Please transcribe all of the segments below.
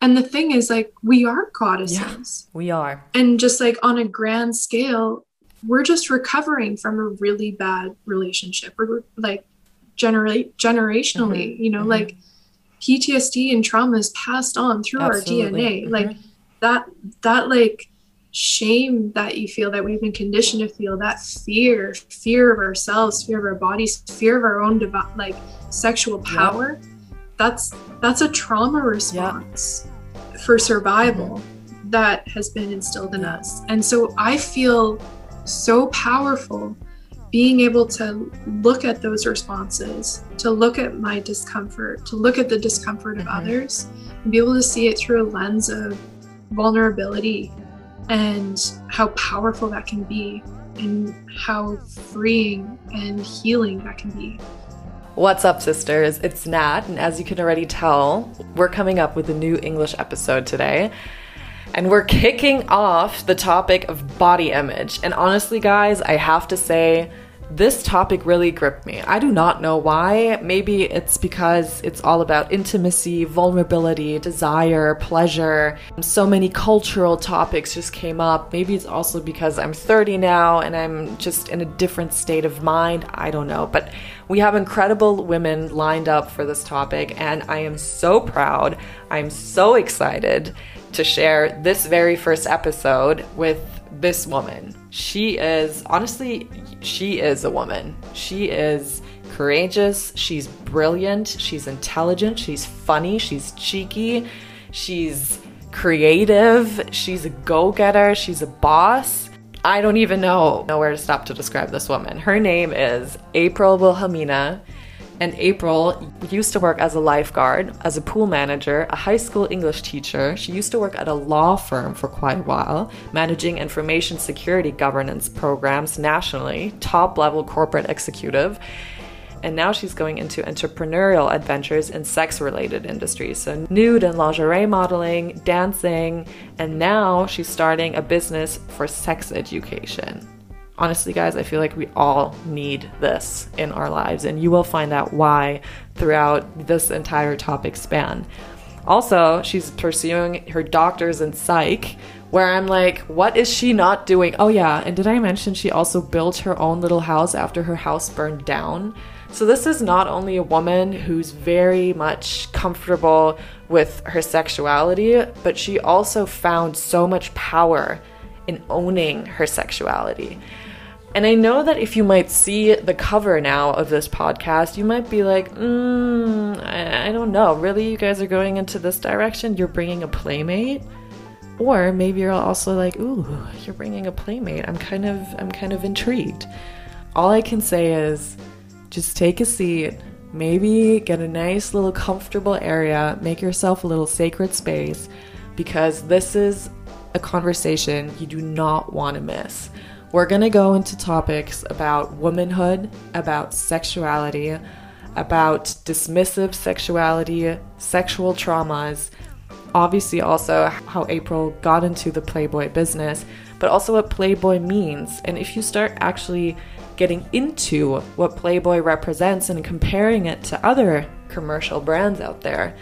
And the thing is, like, we are goddesses. Yeah, we are. And just like on a grand scale, we're just recovering from a really bad relationship or like generate generationally, mm-hmm. you know, mm-hmm. like PTSD and trauma is passed on through Absolutely. our DNA. Mm-hmm. Like that, that like shame that you feel that we've been conditioned to feel that fear fear of ourselves fear of our bodies fear of our own dev- like sexual power yeah. that's that's a trauma response yeah. For survival that has been instilled in us and so i feel so powerful being able to look at those responses to look at my discomfort to look at the discomfort of mm-hmm. others and be able to see it through a lens of vulnerability and how powerful that can be and how freeing and healing that can be. What's up, sisters? It's Nat, and as you can already tell, we're coming up with a new English episode today. And we're kicking off the topic of body image. And honestly, guys, I have to say, this topic really gripped me. I do not know why. Maybe it's because it's all about intimacy, vulnerability, desire, pleasure. So many cultural topics just came up. Maybe it's also because I'm 30 now and I'm just in a different state of mind. I don't know. But we have incredible women lined up for this topic, and I am so proud. I'm so excited to share this very first episode with this woman. She is, honestly, she is a woman. She is courageous, she's brilliant, she's intelligent, she's funny, she's cheeky, she's creative, she's a go getter, she's a boss. I don't even know, know where to stop to describe this woman. Her name is April Wilhelmina. And April used to work as a lifeguard, as a pool manager, a high school English teacher. She used to work at a law firm for quite a while, managing information security governance programs nationally, top level corporate executive. And now she's going into entrepreneurial adventures in sex related industries. So, nude and lingerie modeling, dancing, and now she's starting a business for sex education honestly, guys, I feel like we all need this in our lives, and you will find out why throughout this entire topic span. Also, she's pursuing her doctor's in psych, where I'm like, what is she not doing? Oh, yeah, and did I mention she also built her own little house after her house burned down? So, this is not only a woman who's very much comfortable with her sexuality, but she also found so much power in owning her sexuality. And I know that if you might see the cover now of this podcast, you might be like, mm, I, I don't know. Really, you guys are going into this direction? You're bringing a playmate? Or maybe you're also like, ooh, you're bringing a playmate. I'm kind of, I'm kind of intrigued. All I can say is, just take a seat. Maybe get a nice little comfortable area. Make yourself a little sacred space, because this is a conversation you do not want to miss. We're going to go into topics about womanhood, about sexuality, about dismissive sexuality, sexual traumas, obviously, also how April got into the Playboy business, but also what Playboy means. And if you start actually getting into what Playboy represents and comparing it to other commercial brands out there,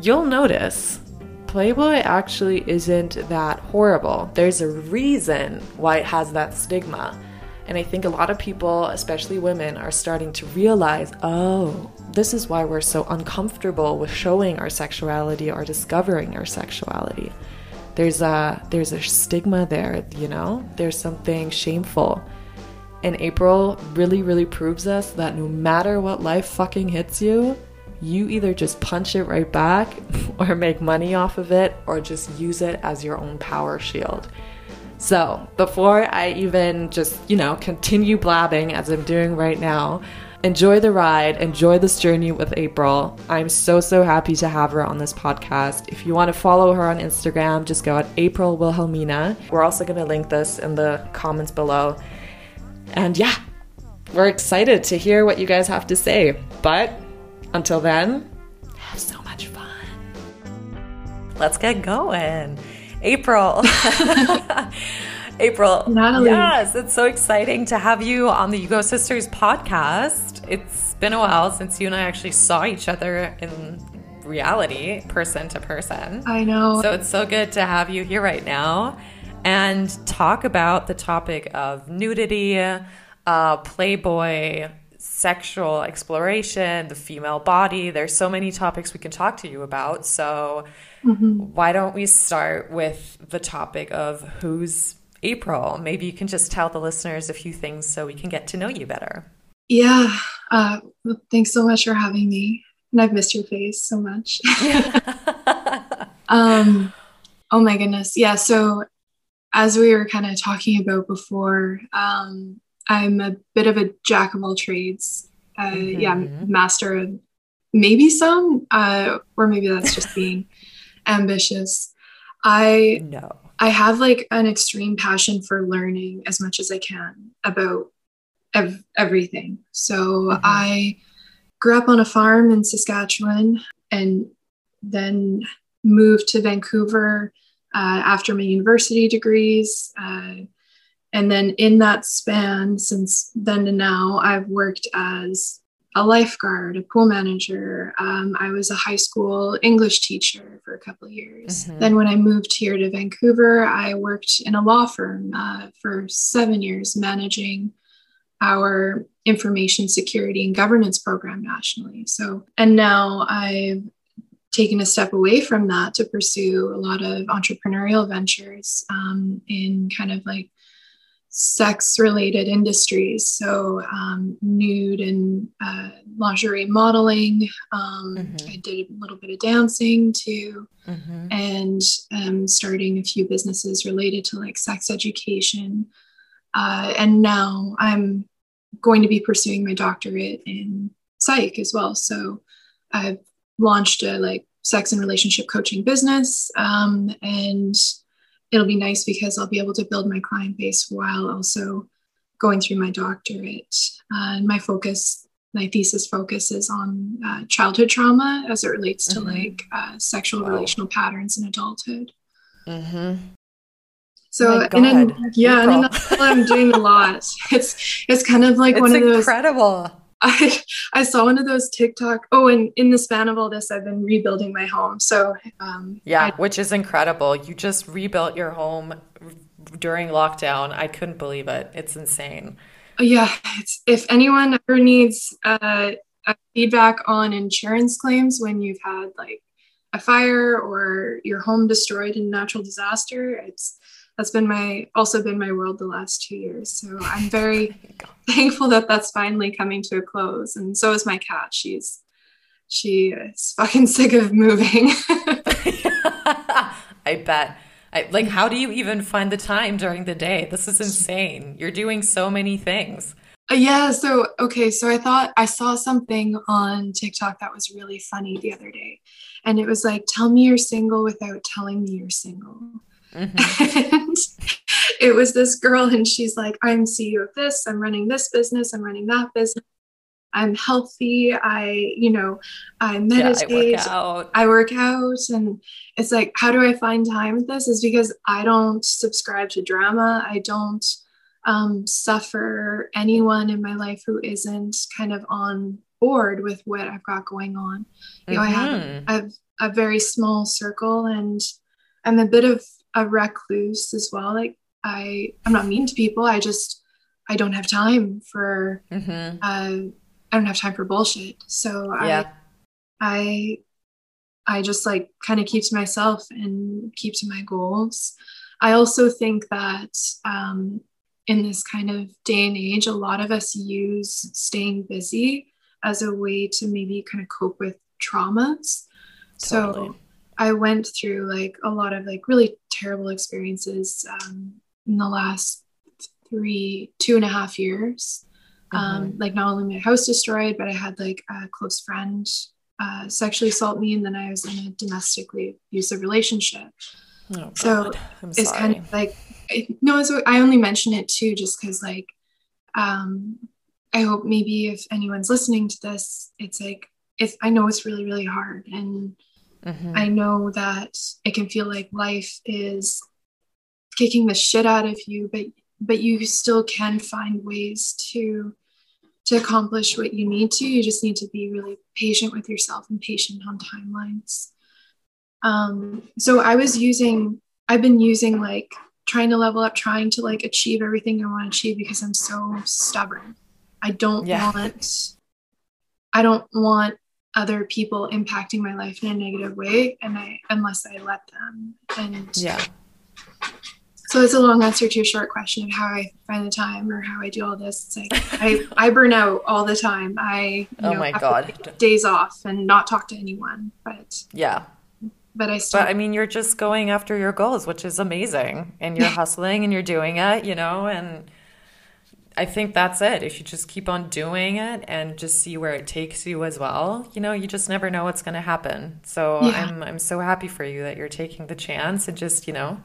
you'll notice Playboy actually isn't that horrible. There's a reason why it has that stigma. And I think a lot of people, especially women, are starting to realize oh, this is why we're so uncomfortable with showing our sexuality or discovering our sexuality. There's a there's a stigma there, you know? There's something shameful. And April really really proves us that no matter what life fucking hits you, you either just punch it right back or make money off of it or just use it as your own power shield. So, before I even just, you know, continue blabbing as I'm doing right now, enjoy the ride, enjoy this journey with April. I'm so, so happy to have her on this podcast. If you want to follow her on Instagram, just go at April Wilhelmina. We're also going to link this in the comments below. And yeah, we're excited to hear what you guys have to say. But until then, have so much fun. Let's get going. April. April. Natalie. Yes, it's so exciting to have you on the You Sisters podcast. It's been a while since you and I actually saw each other in reality, person to person. I know. So it's so good to have you here right now and talk about the topic of nudity, uh, Playboy, sexual exploration, the female body. There's so many topics we can talk to you about. So mm-hmm. why don't we start with the topic of who's April? Maybe you can just tell the listeners a few things so we can get to know you better. Yeah. Uh, thanks so much for having me. And I've missed your face so much. um, oh my goodness. Yeah. So, as we were kind of talking about before, um, I'm a bit of a jack of all trades. Uh, mm-hmm. Yeah, master of maybe some, uh, or maybe that's just being ambitious. I no. I have like an extreme passion for learning as much as I can about ev- everything. So mm-hmm. I grew up on a farm in Saskatchewan and then moved to Vancouver uh, after my university degrees. Uh, and then in that span, since then to now, I've worked as a lifeguard, a pool manager. Um, I was a high school English teacher for a couple of years. Mm-hmm. Then, when I moved here to Vancouver, I worked in a law firm uh, for seven years, managing our information security and governance program nationally. So, and now I've taken a step away from that to pursue a lot of entrepreneurial ventures um, in kind of like sex related industries. So, um, nude and uh, lingerie modeling. Um, mm-hmm. I did a little bit of dancing too, mm-hmm. and um, starting a few businesses related to like sex education. Uh, and now I'm going to be pursuing my doctorate in psych as well. So I've launched a like sex and relationship coaching business. Um, and it'll be nice because I'll be able to build my client base while also going through my doctorate. Uh, and my focus, my thesis focus is on uh, childhood trauma as it relates to mm-hmm. like uh, sexual wow. relational patterns in adulthood. Mm-hmm. So, oh and yeah, April. and I'm doing a lot. It's it's kind of like it's one of those incredible. I I saw one of those TikTok. Oh, and in the span of all this, I've been rebuilding my home. So um, yeah, I, which is incredible. You just rebuilt your home during lockdown. I couldn't believe it. It's insane. Yeah, it's, if anyone ever needs uh, feedback on insurance claims when you've had like a fire or your home destroyed in natural disaster, it's that's been my also been my world the last two years. So I'm very thankful that that's finally coming to a close. And so is my cat. She's she is fucking sick of moving. I bet. I, like, how do you even find the time during the day? This is insane. You're doing so many things. Uh, yeah. So, okay. So I thought I saw something on TikTok that was really funny the other day. And it was like, tell me you're single without telling me you're single. Mm-hmm. and it was this girl, and she's like, I'm CEO of this, I'm running this business, I'm running that business. I'm healthy. I, you know, I meditate. Yeah, I, work I work out. And it's like, how do I find time with this? Is because I don't subscribe to drama. I don't um, suffer anyone in my life who isn't kind of on board with what I've got going on. You know, mm-hmm. I have, mm-hmm. I have a very small circle and I'm a bit of a recluse as well. Like I, I'm not mean to people. I just, I don't have time for, mm-hmm. uh, I don't have time for bullshit. So yeah. I, I, I just like kind of keep to myself and keep to my goals. I also think that um, in this kind of day and age, a lot of us use staying busy as a way to maybe kind of cope with traumas. Totally. So I went through like a lot of like really terrible experiences um, in the last three, two and a half years. Um, mm-hmm. like not only my house destroyed, but I had like a close friend uh, sexually assault me, and then I was in a domestically abusive relationship. Oh, so it's sorry. kind of like no, so I only mention it too, just because like um, I hope maybe if anyone's listening to this, it's like if I know it's really really hard and Mm-hmm. I know that it can feel like life is kicking the shit out of you, but but you still can find ways to to accomplish what you need to. You just need to be really patient with yourself and patient on timelines. Um, so I was using, I've been using like trying to level up, trying to like achieve everything I want to achieve because I'm so stubborn. I don't yeah. want, I don't want other people impacting my life in a negative way and I unless I let them. And yeah. So it's a long answer to a short question of how I find the time or how I do all this. It's like I, I burn out all the time. I oh know, my god days off and not talk to anyone. But yeah, but I still. But I mean, you're just going after your goals, which is amazing, and you're hustling and you're doing it, you know, and I think that's it. If you just keep on doing it and just see where it takes you as well, you know, you just never know what's going to happen. So yeah. I'm I'm so happy for you that you're taking the chance and just you know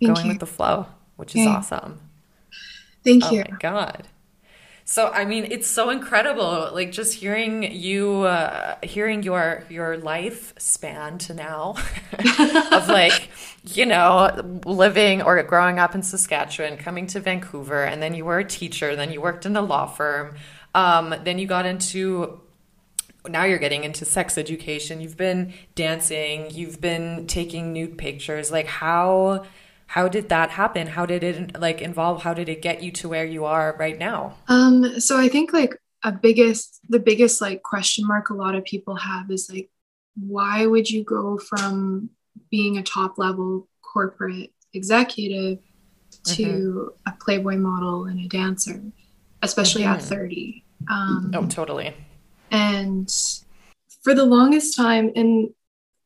Thank going you. with the flow, which is awesome. Thank oh you. Oh my god. So I mean, it's so incredible. Like just hearing you, uh, hearing your your life span to now, of like, you know, living or growing up in Saskatchewan, coming to Vancouver, and then you were a teacher, then you worked in a law firm, um, then you got into now you're getting into sex education you've been dancing you've been taking nude pictures like how how did that happen how did it like involve how did it get you to where you are right now um so i think like a biggest the biggest like question mark a lot of people have is like why would you go from being a top level corporate executive to mm-hmm. a playboy model and a dancer especially mm-hmm. at 30 um oh totally and for the longest time in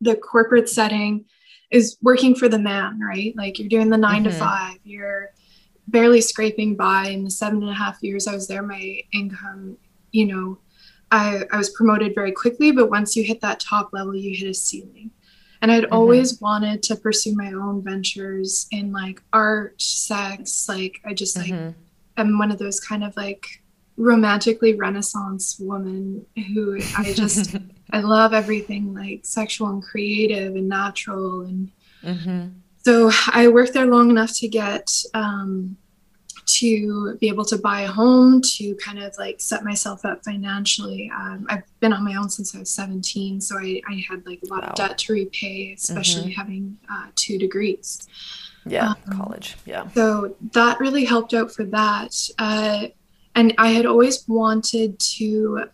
the corporate setting is working for the man, right? Like you're doing the 9 mm-hmm. to five, you're barely scraping by. In the seven and a half years I was there, my income, you know, I, I was promoted very quickly, but once you hit that top level, you hit a ceiling. And I'd mm-hmm. always wanted to pursue my own ventures in like art, sex. Like I just like mm-hmm. am one of those kind of like romantically renaissance woman who I just I love everything like sexual and creative and natural and mm-hmm. so I worked there long enough to get um, to be able to buy a home to kind of like set myself up financially. Um, I've been on my own since I was 17, so I, I had like a lot wow. of debt to repay, especially mm-hmm. having uh, two degrees. Yeah, um, college. Yeah. So that really helped out for that. Uh, and I had always wanted to,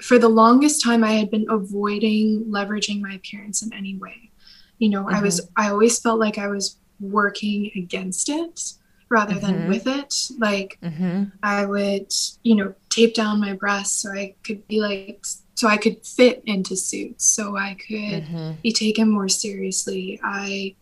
for the longest time, I had been avoiding leveraging my appearance in any way. You know, mm-hmm. I was, mm-hmm. I always felt like I was working against it rather mm-hmm. than with it. Like mm-hmm. I would, you know, tape down my breasts so I could be like, so I could fit into suits, so I could mm-hmm. be taken more seriously. I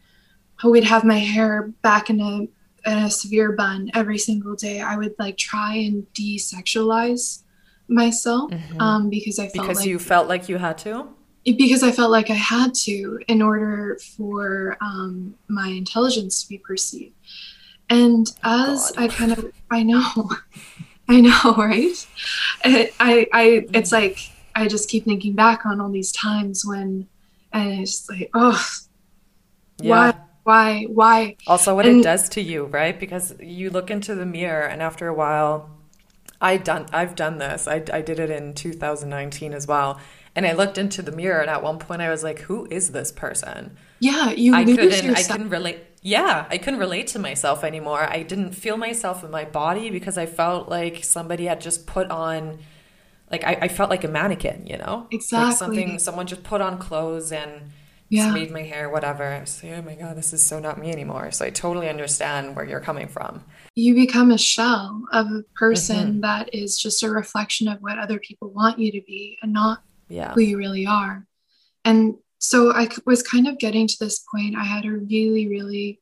would have my hair back in a a severe bun every single day, I would like try and desexualize myself mm-hmm. um, because I felt because like, you felt like you had to. Because I felt like I had to in order for um, my intelligence to be perceived. And as God. I kind of, I know, I know, right? I, I, I, it's like I just keep thinking back on all these times when, and it's like, oh, yeah. why? Why why? Also what and, it does to you right? Because you look into the mirror and after a while i done i've done this. I, I did it in 2019 as well. And i looked into the mirror and at one point i was like who is this person? Yeah you i couldn't yourself. i couldn't relate yeah i couldn't relate to myself anymore. I didn't feel myself in my body because i felt like somebody had just put on like i, I felt like a mannequin you know? Exactly. like something someone just put on clothes and yeah. made my hair, whatever. I oh my God, this is so not me anymore. So I totally understand where you're coming from. You become a shell of a person mm-hmm. that is just a reflection of what other people want you to be and not yeah. who you really are. And so I was kind of getting to this point. I had a really, really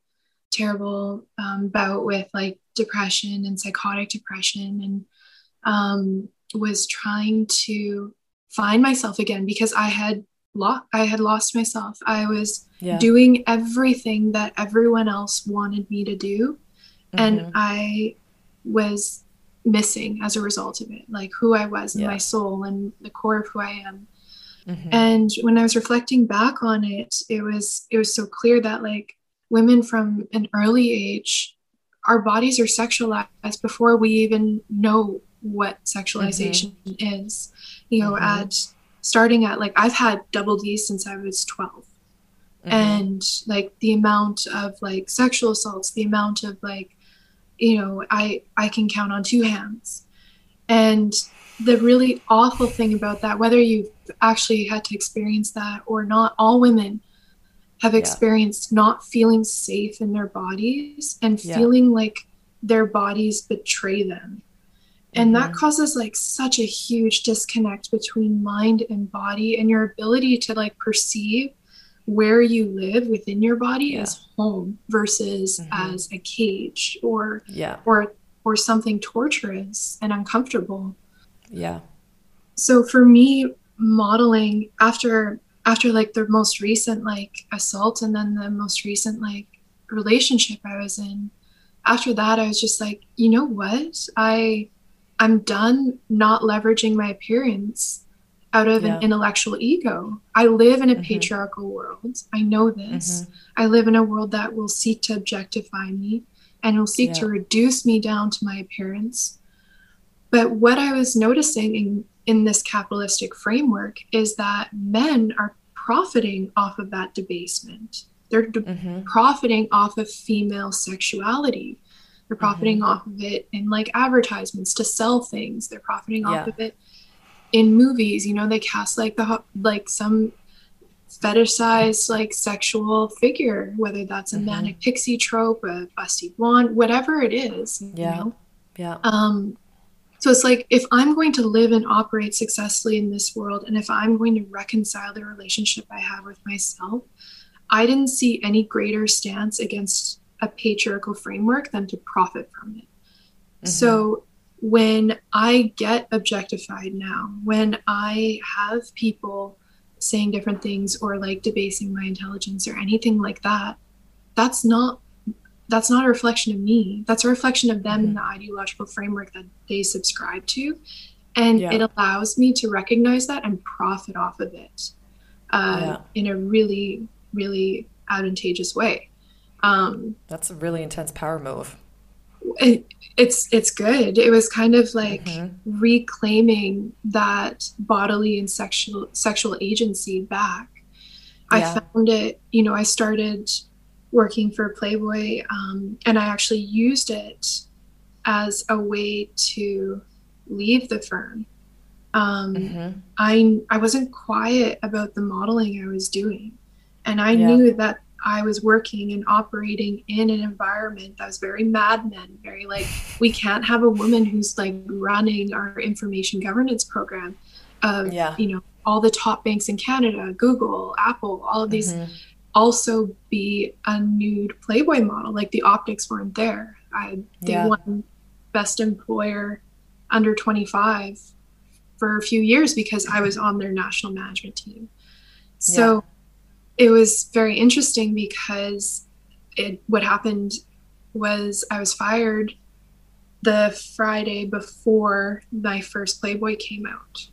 terrible um, bout with like depression and psychotic depression and um, was trying to find myself again because I had I had lost myself. I was yeah. doing everything that everyone else wanted me to do mm-hmm. and I was missing as a result of it, like who I was and yeah. my soul and the core of who I am. Mm-hmm. And when I was reflecting back on it, it was it was so clear that like women from an early age, our bodies are sexualized before we even know what sexualization mm-hmm. is. You know, mm-hmm. at starting at like I've had double D since I was 12. Mm-hmm. And like the amount of like sexual assaults, the amount of like, you know, I I can count on two hands. And the really awful thing about that, whether you've actually had to experience that or not, all women have experienced yeah. not feeling safe in their bodies and yeah. feeling like their bodies betray them. And mm-hmm. that causes like such a huge disconnect between mind and body and your ability to like perceive where you live within your body yeah. as home versus mm-hmm. as a cage or yeah or or something torturous and uncomfortable. Yeah. So for me modeling after after like the most recent like assault and then the most recent like relationship I was in, after that I was just like, you know what? I I'm done not leveraging my appearance out of yeah. an intellectual ego. I live in a mm-hmm. patriarchal world. I know this. Mm-hmm. I live in a world that will seek to objectify me and will seek yeah. to reduce me down to my appearance. But what I was noticing in, in this capitalistic framework is that men are profiting off of that debasement. They're de- mm-hmm. profiting off of female sexuality. They're profiting mm-hmm. off of it in like advertisements to sell things. They're profiting yeah. off of it in movies. You know, they cast like the like some fetishized like sexual figure, whether that's a mm-hmm. manic pixie trope, a busty blonde, whatever it is. Yeah. Know? Yeah. Um, so it's like if I'm going to live and operate successfully in this world, and if I'm going to reconcile the relationship I have with myself, I didn't see any greater stance against a patriarchal framework than to profit from it. Mm-hmm. So when I get objectified now, when I have people saying different things or like debasing my intelligence or anything like that, that's not that's not a reflection of me. That's a reflection of them mm-hmm. and the ideological framework that they subscribe to. And yeah. it allows me to recognize that and profit off of it uh, yeah. in a really, really advantageous way. Um, That's a really intense power move. It, it's it's good. It was kind of like mm-hmm. reclaiming that bodily and sexual sexual agency back. Yeah. I found it. You know, I started working for Playboy, um, and I actually used it as a way to leave the firm. Um, mm-hmm. I I wasn't quiet about the modeling I was doing, and I yeah. knew that I was working and operating in an environment that was very Mad Men, very like we can't have a woman who's like running our information governance program of yeah. you know all the top banks in Canada, Google, Apple, all of these mm-hmm also be a nude Playboy model. Like the optics weren't there. I they yeah. won best employer under 25 for a few years because I was on their national management team. So yeah. It was very interesting because it what happened was I was fired the Friday before my first Playboy came out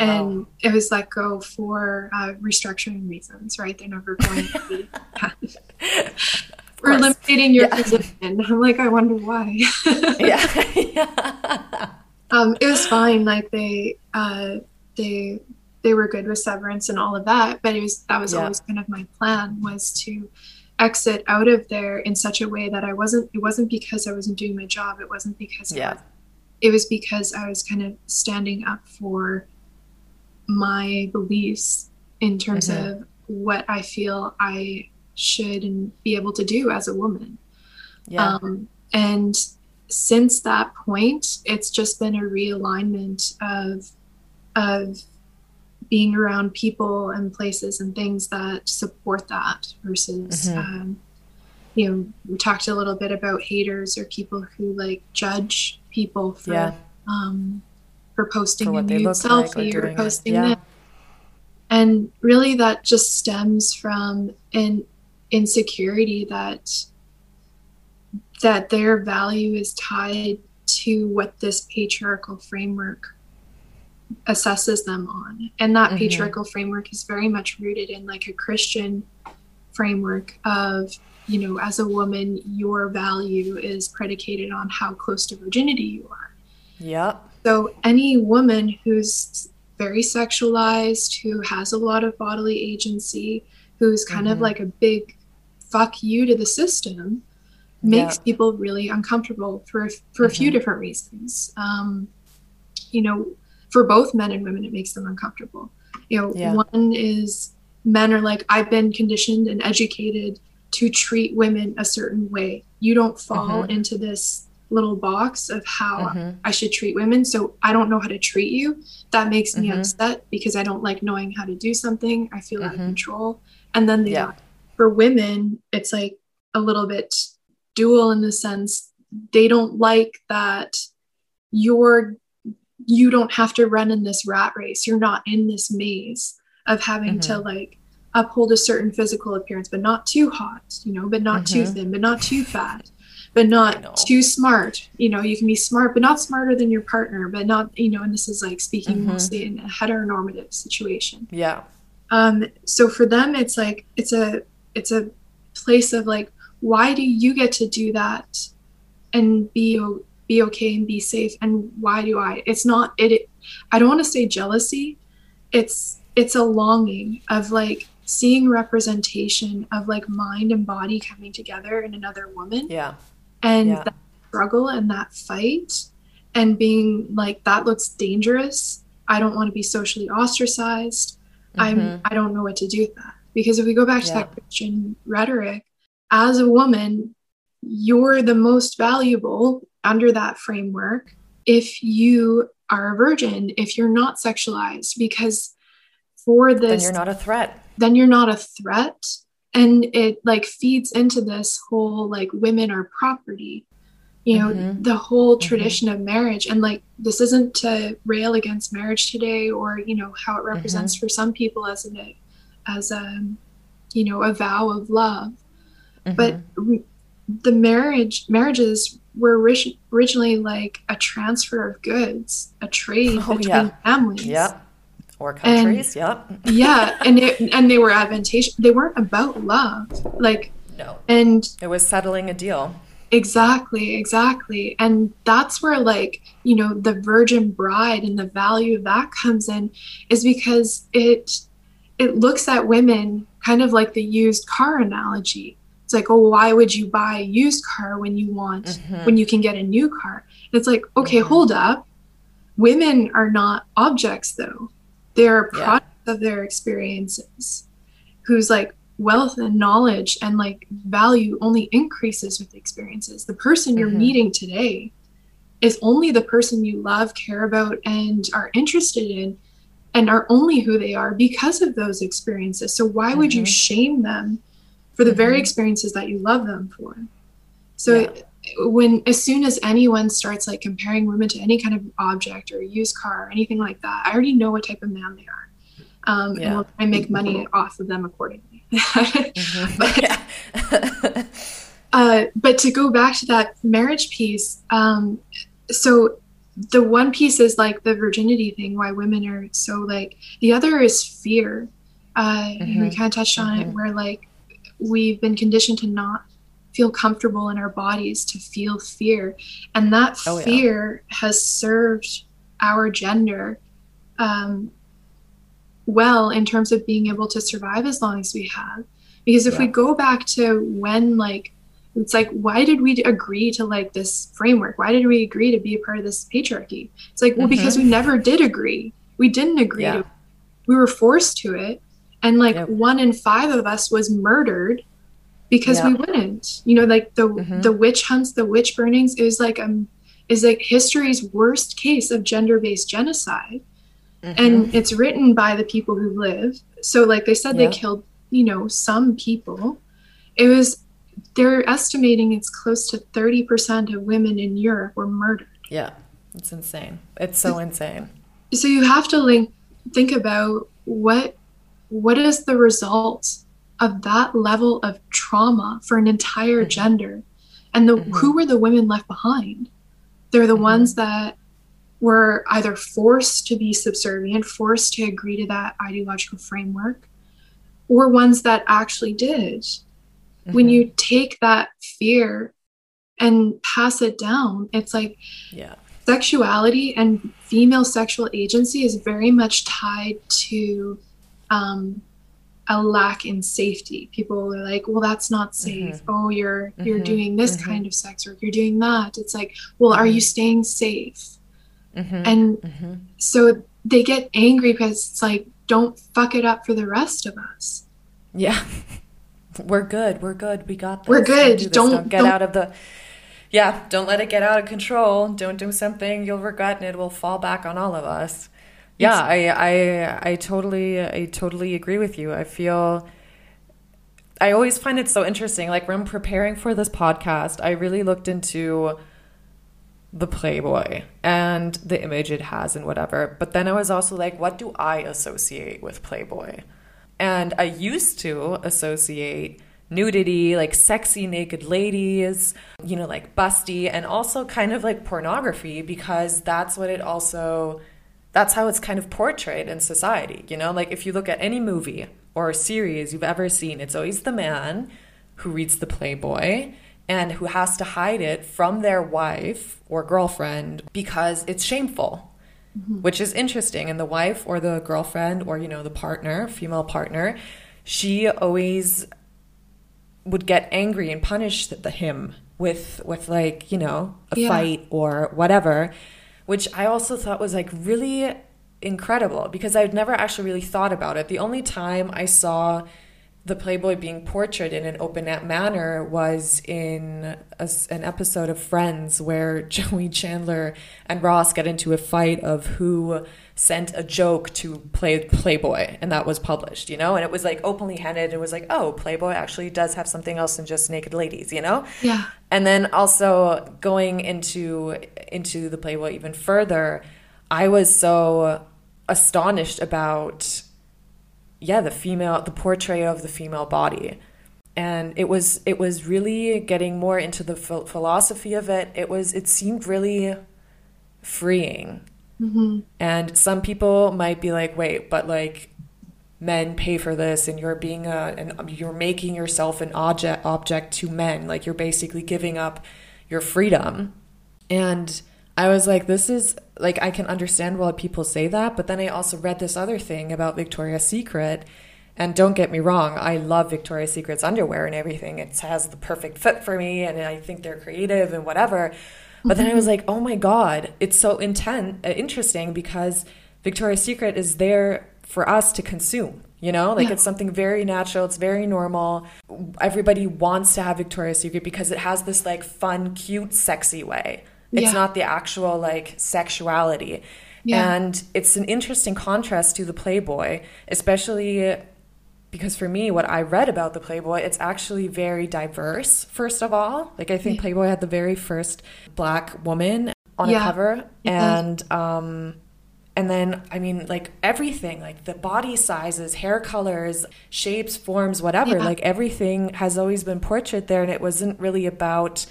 and wow. it was let go for uh, restructuring reasons, right? They're never going to be. We're eliminating your yeah. position. I'm like, I wonder why. yeah. yeah. Um, it was fine. Like they, uh, they, they were good with severance and all of that. But it was that was yeah. always kind of my plan was to exit out of there in such a way that I wasn't. It wasn't because I wasn't doing my job. It wasn't because yeah. it was because I was kind of standing up for my beliefs in terms mm-hmm. of what I feel I should and be able to do as a woman. Yeah. Um, and since that point, it's just been a realignment of of being around people and places and things that support that versus mm-hmm. um, you know we talked a little bit about haters or people who like judge people for yeah. um, for posting for a nude selfie like or, or, posting yeah. And really that just stems from an insecurity that that their value is tied to what this patriarchal framework assesses them on. And that mm-hmm. patriarchal framework is very much rooted in like a Christian framework of, you know, as a woman, your value is predicated on how close to virginity you are. Yep. So any woman who's very sexualized, who has a lot of bodily agency, who's kind mm-hmm. of like a big fuck you to the system, makes yeah. people really uncomfortable for for mm-hmm. a few mm-hmm. different reasons. Um, you know, for both men and women, it makes them uncomfortable. You know, yeah. one is men are like, I've been conditioned and educated to treat women a certain way. You don't fall mm-hmm. into this little box of how mm-hmm. I should treat women. So I don't know how to treat you. That makes me mm-hmm. upset because I don't like knowing how to do something. I feel out of mm-hmm. control. And then the yeah. for women, it's like a little bit dual in the sense they don't like that you're you don't have to run in this rat race. You're not in this maze of having to mm-hmm. like uphold a certain physical appearance, but not too hot, you know, but not too mm-hmm. thin, but not too fat but not too smart. You know, you can be smart, but not smarter than your partner, but not, you know, and this is like speaking mm-hmm. mostly in a heteronormative situation. Yeah. Um, so for them, it's like, it's a, it's a place of like, why do you get to do that and be, be okay and be safe? And why do I, it's not, it, it I don't want to say jealousy. It's, it's a longing of like, seeing representation of like mind and body coming together in another woman. Yeah and yeah. that struggle and that fight and being like that looks dangerous i don't want to be socially ostracized mm-hmm. i'm i don't know what to do with that because if we go back to yeah. that christian rhetoric as a woman you're the most valuable under that framework if you are a virgin if you're not sexualized because for this then you're not a threat then you're not a threat and it like feeds into this whole like women are property you know mm-hmm. the whole mm-hmm. tradition mm-hmm. of marriage and like this isn't to rail against marriage today or you know how it represents mm-hmm. for some people as a, as a you know a vow of love but mm-hmm. the marriage marriages were originally like a transfer of goods a trade oh, between yeah. families yeah or countries. And, yep. yeah, and it, and they were advantageous. They weren't about love, like no. And it was settling a deal. Exactly, exactly. And that's where like, you know, the virgin bride and the value of that comes in is because it it looks at women kind of like the used car analogy. It's like, oh, why would you buy a used car when you want mm-hmm. when you can get a new car? And it's like, okay, mm-hmm. hold up. Women are not objects though. They're products yeah. of their experiences, whose like wealth and knowledge and like value only increases with experiences. The person you're mm-hmm. meeting today is only the person you love, care about, and are interested in, and are only who they are because of those experiences. So why would you mm-hmm. shame them for the mm-hmm. very experiences that you love them for? So yeah when as soon as anyone starts like comparing women to any kind of object or used car or anything like that, I already know what type of man they are. Um, yeah. and we'll try and make money off of them accordingly. mm-hmm. but, uh, but to go back to that marriage piece, um, so the one piece is like the virginity thing, why women are so like, the other is fear. Uh, mm-hmm. We kind of touched on mm-hmm. it where like we've been conditioned to not feel comfortable in our bodies to feel fear and that oh, fear yeah. has served our gender um, well in terms of being able to survive as long as we have because if yeah. we go back to when like it's like why did we agree to like this framework why did we agree to be a part of this patriarchy it's like well mm-hmm. because we never did agree we didn't agree yeah. to we were forced to it and like yep. one in five of us was murdered because yeah. we wouldn't you know like the mm-hmm. the witch hunts the witch burnings is like um is like history's worst case of gender-based genocide mm-hmm. and it's written by the people who live so like they said yeah. they killed you know some people it was they're estimating it's close to 30% of women in europe were murdered yeah it's insane it's so insane so you have to like think about what what is the result of that level of trauma for an entire mm-hmm. gender and the mm-hmm. who were the women left behind they're the mm-hmm. ones that were either forced to be subservient forced to agree to that ideological framework or ones that actually did when mm-hmm. you take that fear and pass it down it's like yeah sexuality and female sexual agency is very much tied to um, a lack in safety. People are like, "Well, that's not safe. Mm-hmm. Oh, you're you're mm-hmm. doing this mm-hmm. kind of sex work. You're doing that." It's like, "Well, are you mm-hmm. staying safe?" Mm-hmm. And mm-hmm. so they get angry because it's like, "Don't fuck it up for the rest of us." Yeah, we're good. We're good. We got this. We're good. Do don't, don't, get don't, out of the. Yeah, don't let it get out of control. Don't do something you'll regret, and it will fall back on all of us yeah I, I i totally i totally agree with you. I feel i always find it so interesting like when I'm preparing for this podcast i really looked into the playboy and the image it has and whatever but then i was also like what do i associate with playboy? And i used to associate nudity, like sexy naked ladies, you know, like busty, and also kind of like pornography because that's what it also that's how it's kind of portrayed in society. You know, like if you look at any movie or series you've ever seen, it's always the man who reads the Playboy and who has to hide it from their wife or girlfriend because it's shameful. Mm-hmm. Which is interesting. And the wife or the girlfriend or, you know, the partner, female partner, she always would get angry and punish the, him with with like, you know, a yeah. fight or whatever which I also thought was like really incredible because I'd never actually really thought about it. The only time I saw the Playboy being portrayed in an open manner was in a, an episode of Friends where Joey Chandler and Ross get into a fight of who sent a joke to play Playboy, and that was published, you know, and it was like openly handed. It was like, oh, Playboy actually does have something else than just naked ladies, you know. Yeah. And then also going into into the Playboy even further, I was so astonished about yeah the female the portrayal of the female body. And it was it was really getting more into the philosophy of it. It was it seemed really freeing. Mm-hmm. And some people might be like, wait, but like men pay for this and you're being a and you're making yourself an object object to men like you're basically giving up your freedom. And i was like this is like i can understand why people say that but then i also read this other thing about victoria's secret and don't get me wrong i love victoria's secret's underwear and everything. It has the perfect fit for me and i think they're creative and whatever. But then I was like, oh my God, it's so intense, uh, interesting because Victoria's Secret is there for us to consume. You know, like yeah. it's something very natural, it's very normal. Everybody wants to have Victoria's Secret because it has this like fun, cute, sexy way. It's yeah. not the actual like sexuality. Yeah. And it's an interesting contrast to the Playboy, especially because for me what i read about the playboy it's actually very diverse first of all like i think playboy had the very first black woman on yeah. a cover and um and then i mean like everything like the body sizes hair colors shapes forms whatever yeah. like everything has always been portrayed there and it wasn't really about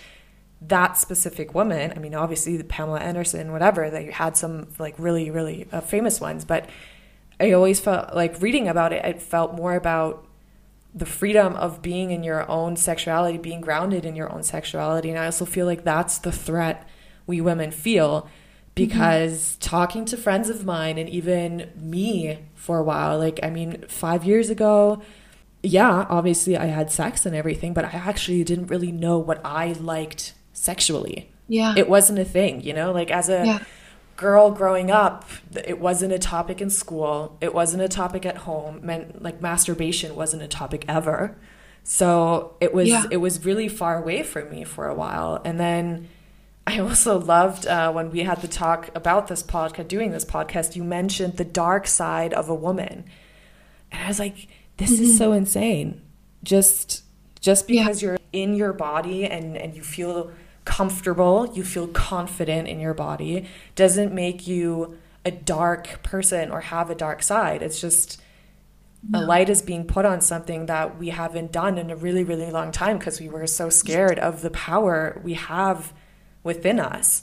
that specific woman i mean obviously pamela anderson whatever that you had some like really really uh, famous ones but I always felt like reading about it, it felt more about the freedom of being in your own sexuality, being grounded in your own sexuality. And I also feel like that's the threat we women feel because mm-hmm. talking to friends of mine and even me for a while, like, I mean, five years ago, yeah, obviously I had sex and everything, but I actually didn't really know what I liked sexually. Yeah. It wasn't a thing, you know, like as a. Yeah girl growing up, it wasn't a topic in school. It wasn't a topic at home. Meant like masturbation wasn't a topic ever. So it was yeah. it was really far away from me for a while. And then I also loved uh, when we had the talk about this podcast, doing this podcast. You mentioned the dark side of a woman, and I was like, "This mm-hmm. is so insane." Just just because yeah. you're in your body and and you feel comfortable, you feel confident in your body, doesn't make you a dark person or have a dark side. It's just no. a light is being put on something that we haven't done in a really, really long time because we were so scared of the power we have within us.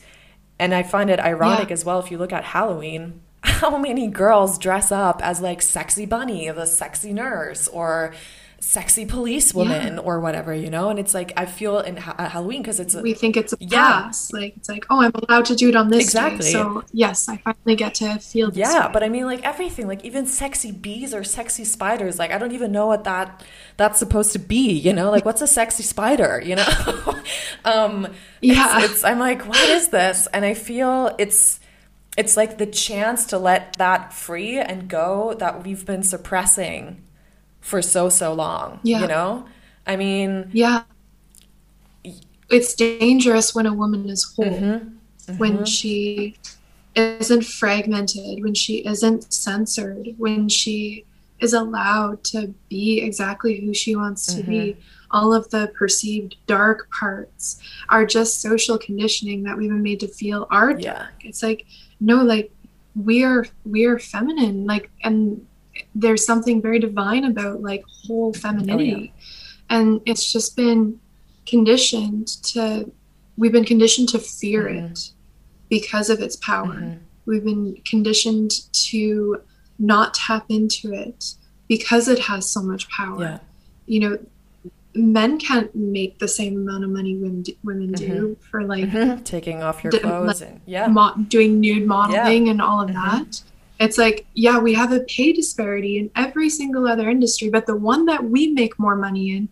And I find it ironic yeah. as well if you look at Halloween, how many girls dress up as like sexy bunny, the sexy nurse, or sexy policewoman yeah. or whatever, you know? And it's like, I feel in ha- Halloween because it's a, we think it's a pass. Yeah. Like, it's like, oh, I'm allowed to do it on this exactly. Day. So, yes, I finally get to feel Yeah, way. but I mean, like everything, like even sexy bees or sexy spiders, like I don't even know what that that's supposed to be, you know? Like, what's a sexy spider, you know? um, yeah. It's, it's, I'm like, what is this? And I feel it's, it's like the chance to let that free and go that we've been suppressing for so so long yeah. you know i mean yeah it's dangerous when a woman is whole mm-hmm. Mm-hmm. when she isn't fragmented when she isn't censored when she is allowed to be exactly who she wants to mm-hmm. be all of the perceived dark parts are just social conditioning that we've been made to feel are dark yeah. it's like no like we are we are feminine like and there's something very divine about like whole femininity oh, yeah. and it's just been conditioned to we've been conditioned to fear mm-hmm. it because of its power mm-hmm. we've been conditioned to not tap into it because it has so much power yeah. you know men can't make the same amount of money women do, women mm-hmm. do for like mm-hmm. taking off your clothes like, and yeah mo- doing nude modeling yeah. and all of mm-hmm. that it's like, yeah, we have a pay disparity in every single other industry, but the one that we make more money in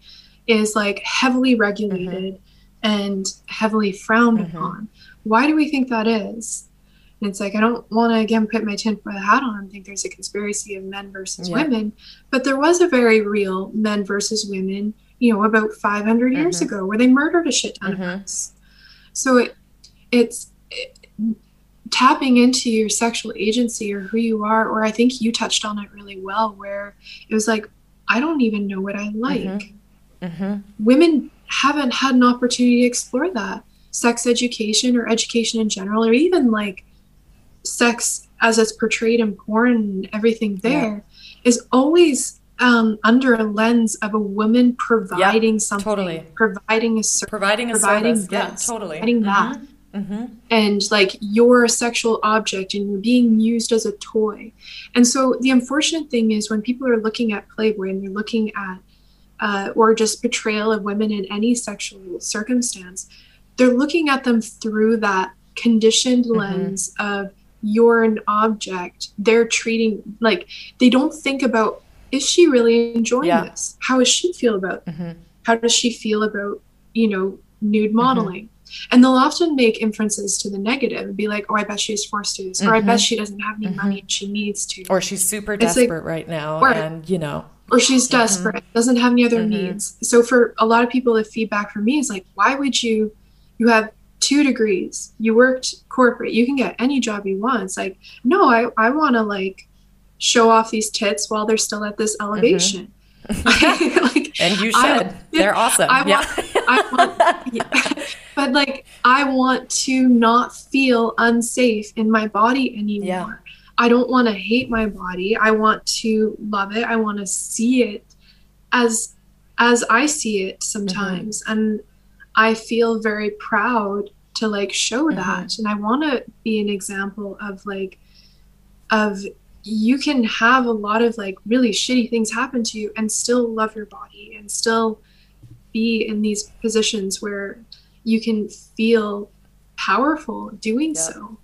is like heavily regulated mm-hmm. and heavily frowned mm-hmm. upon. Why do we think that is? And it's like, I don't want to again put my tinfoil hat on and think there's a conspiracy of men versus yeah. women, but there was a very real men versus women, you know, about 500 mm-hmm. years ago where they murdered a shit ton of mm-hmm. us. So it, it's, it, tapping into your sexual agency or who you are or i think you touched on it really well where it was like i don't even know what i like mm-hmm. Mm-hmm. women haven't had an opportunity to explore that sex education or education in general or even like sex as it's portrayed in porn and everything there yeah. is always um, under a lens of a woman providing something, totally. providing a service, providing a providing service, this, yeah, totally, providing mm-hmm. that Mm-hmm. And like you're a sexual object and you're being used as a toy. And so the unfortunate thing is when people are looking at Playboy and they're looking at, uh, or just portrayal of women in any sexual circumstance, they're looking at them through that conditioned mm-hmm. lens of you're an object. They're treating, like, they don't think about, is she really enjoying yeah. this? How does she feel about mm-hmm. How does she feel about, you know, nude mm-hmm. modeling? And they'll often make inferences to the negative and be like, oh, I bet she's forced to this, mm-hmm. or I bet mm-hmm. she doesn't have any mm-hmm. money and she needs to. Or she's super it's desperate like, right now. Or, and, you know. Or she's mm-hmm. desperate, doesn't have any other mm-hmm. needs. So for a lot of people, the feedback from me is like, why would you, you have two degrees, you worked corporate, you can get any job you want. It's like, no, I, I want to like show off these tits while they're still at this mm-hmm. elevation. like, and you should. I, They're awesome. I yeah. Want, I want, yeah. But like, I want to not feel unsafe in my body anymore. Yeah. I don't want to hate my body. I want to love it. I want to see it as as I see it sometimes. Mm-hmm. And I feel very proud to like show mm-hmm. that. And I want to be an example of like of you can have a lot of like really shitty things happen to you and still love your body and still be in these positions where you can feel powerful doing yeah. so.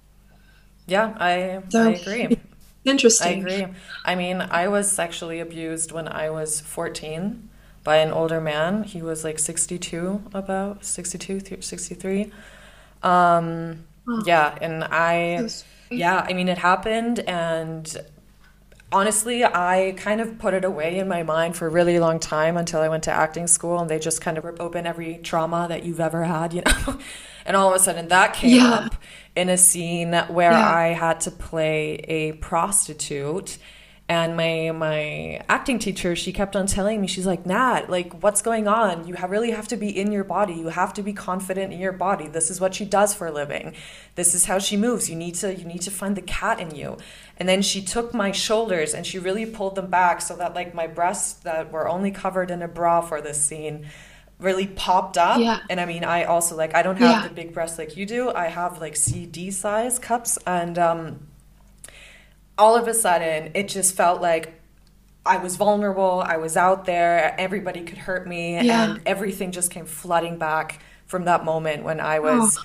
Yeah, I so, I agree. Interesting. I agree. I mean, I was sexually abused when I was 14 by an older man. He was like 62 about 62 63. Um yeah, and I yeah, I mean, it happened, and honestly, I kind of put it away in my mind for a really long time until I went to acting school, and they just kind of rip open every trauma that you've ever had, you know. and all of a sudden, that came yeah. up in a scene where yeah. I had to play a prostitute and my my acting teacher she kept on telling me she's like nat like what's going on? You have, really have to be in your body. You have to be confident in your body. This is what she does for a living. This is how she moves. You need to you need to find the cat in you. And then she took my shoulders and she really pulled them back so that like my breasts that were only covered in a bra for this scene really popped up. Yeah. and i mean i also like i don't have yeah. the big breasts like you do. I have like cd size cups and um all of a sudden it just felt like I was vulnerable, I was out there, everybody could hurt me, Yeah. and everything just came flooding back from that moment when I was Oh.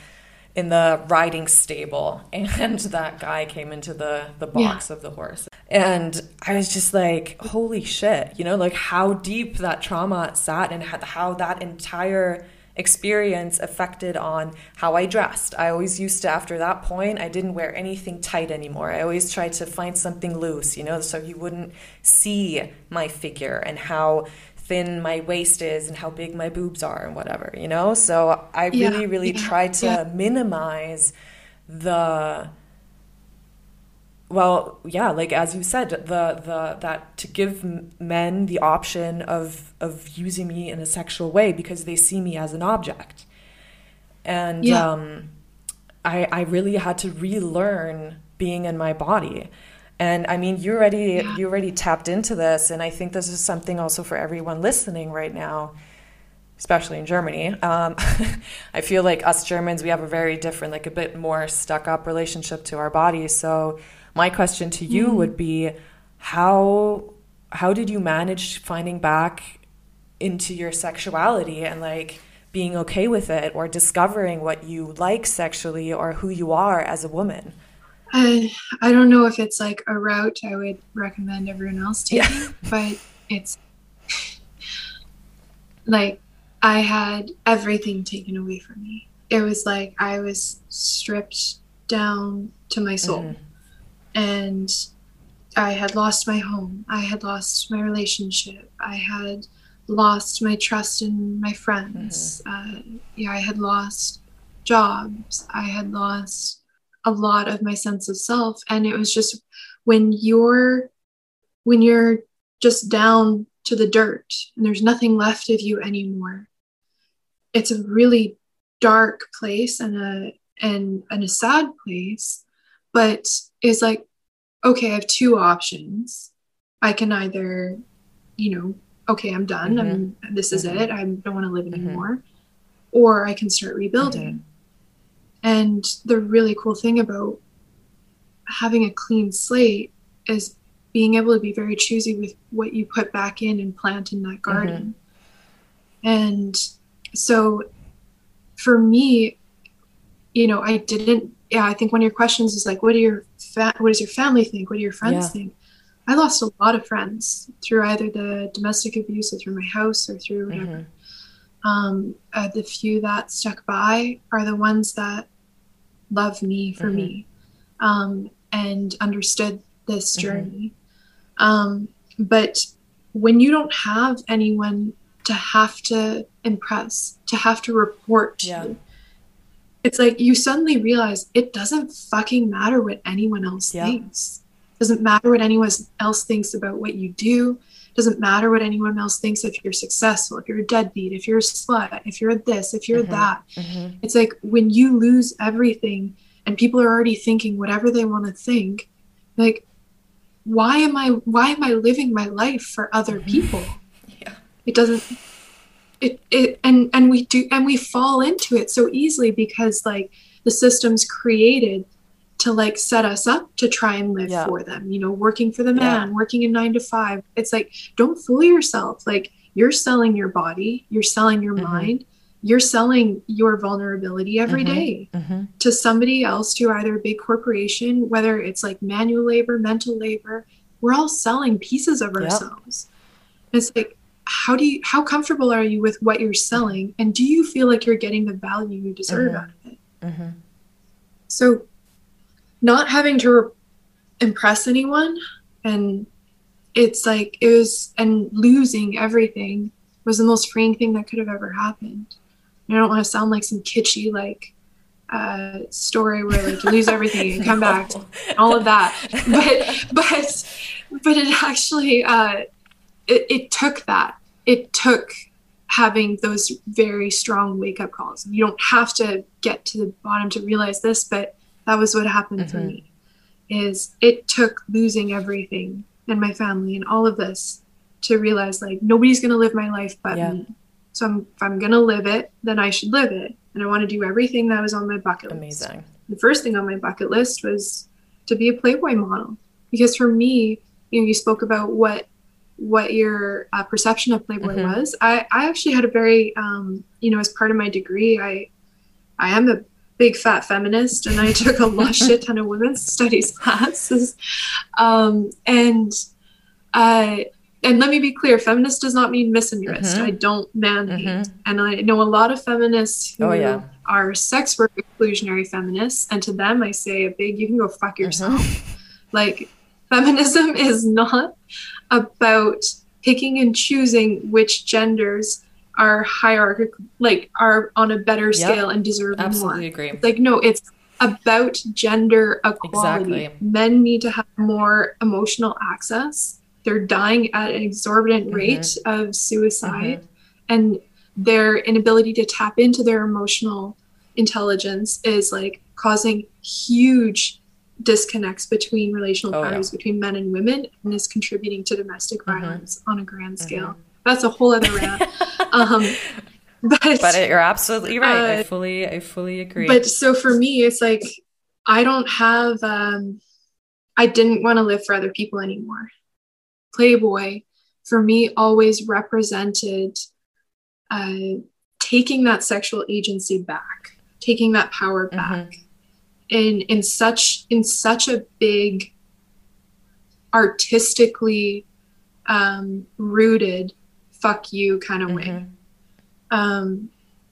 in the riding stable and that guy came into the the box of the horse. And I was just like, holy shit, you know, like how deep that trauma sat and how that entire experience affected on how I dressed. I always used to, after that point, I didn't wear anything tight anymore. I always tried to find something loose, you know, so you wouldn't see my figure and how thin my waist is and how big my boobs are and whatever, you know? So I Yeah, really, really yeah, tried to yeah. minimize the well yeah like as you said the the that to give men the option of of using me in a sexual way because they see me as an object and Yeah. um i i really had to relearn being in my body and i mean you already Yeah. you already tapped into this and i think this is something also for everyone listening right now especially in Germany. Um, I feel like us Germans, we have a very different, like a bit more stuck up relationship to our bodies. So my question to you would be, how how did you manage finding back into your sexuality and like being okay with it or discovering what you like sexually or who you are as a woman? I I don't know if it's like a route I would recommend everyone else taking, but it's like I had everything taken away from me. It was like I was stripped down to my soul. Mhm. And I had lost my home. I had lost my relationship. I had lost my trust in my friends. Uh, yeah, I had lost jobs. I had lost a lot of my sense of self. And it was just when you're when you're just down to the dirt and there's nothing left of you anymore. It's a really dark place and a and, and a sad place, but it's like, okay, I have two options. I can either, you know, okay, I'm done. I'm this is Mhm. it. I don't want to live Mhm. anymore. Or I can start rebuilding. And the really cool thing about having a clean slate is being able to be very choosy with what you put back in and plant in that garden. And so for me, you know, I didn't, yeah, I think one of your questions is like, what do your, fa- what does your family think? What do your friends Yeah. think? I lost a lot of friends through either the domestic abuse or through my house or through whatever. Mhm. Um, uh, the few that stuck by are the ones that love me for Mhm. me um, and understood this Mhm. journey. Um, but when you don't have anyone to have to impress, to have to report to, Yeah. It's like you suddenly realize it doesn't fucking matter what anyone else Yeah. thinks. Doesn't matter what anyone else thinks about what you do. It Doesn't matter what anyone else thinks if you're successful, if you're a deadbeat, if you're a slut, if you're this, if you're Mhm. that. Mhm. It's like when you lose everything and people are already thinking whatever they want to think, like why am I why am I living my life for other people? Yeah. It doesn't it it and and we do and we fall into it so easily because like the system's created to like set us up to try and live Yeah. for them you know working for the Yeah. man working in 9 to 5 it's like don't fool yourself like you're selling your body you're selling your Mhm. mind you're selling your vulnerability every Mhm. day Mhm. to somebody else to either a big corporation whether it's like manual labor mental labor we're all selling pieces of Yep. ourselves it's like how do you how comfortable are you with what you're selling? And do you feel like you're getting the value you deserve Mhm. out of it? Mhm. so not having to re- impress anyone and it's like it was and losing everything was the most freeing thing that could have ever happened. And i don't want to sound like some kitschy like uh story where like you lose everything and come back all of that. But but but it actually uh it, it took that it took having those very strong wake up calls you don't have to get to the bottom to realize this but that was what happened for Mhm. me is it took losing everything and my family and all of this to realize like nobody's going to live my life but Yeah. me so I'm, if i'm going to live it then i should live it and i want to do everything that was on my bucket list Amazing. the first thing on my bucket list was to be a Playboy model. Because for me, you know, you spoke about what what your uh, perception of Playboy mm-hmm. was. I, I actually had a very, um, you know, as part of my degree, I, I am a big fat feminist and I took a lot shit ton of women's studies classes. Um, and, I. and let me be clear, feminist does not mean misandrist. Mm-hmm. I don't man hate. Mm-hmm. And I know a lot of feminists who oh, yeah. are sex work exclusionary feminists. And to them, I say a big, you can go fuck yourself. Mm-hmm. Like, feminism is not about picking and choosing which genders are hierarchical, like are on a better yep. scale and deserve Absolutely more. agree. Like, no, it's about gender equality. Exactly. Men need to have more emotional access. They're dying at an exorbitant mm-hmm. rate of suicide, mm-hmm. and their inability to tap into their emotional intelligence is like causing huge disconnects between relational oh, patterns yeah. between men and women and is contributing to domestic mm-hmm. violence on a grand mm-hmm. scale. Mm-hmm. That's a whole other rant. um, but, but you're absolutely right. Uh, I fully, I fully agree. But so for me, it's like I don't have. Um, I didn't want to live for other people anymore. Playboy, for me, always represented uh, taking that sexual agency back, taking that power mm-hmm. back, mm-hmm in in such in such a big artistically um, rooted fuck you kind of mm-hmm. way um,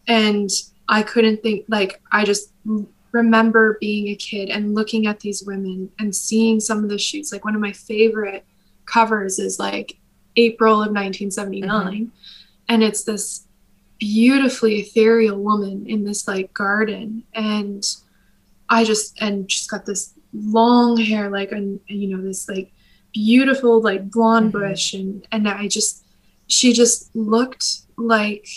and i couldn't think like i just remember being a kid and looking at these women and seeing some of the shoots like one of my favorite covers is like april of 1979 mm-hmm. and it's this beautifully ethereal woman in this like garden and I just and she's got this long hair, like and you know this like beautiful like blonde mm-hmm. bush, and and I just she just looked like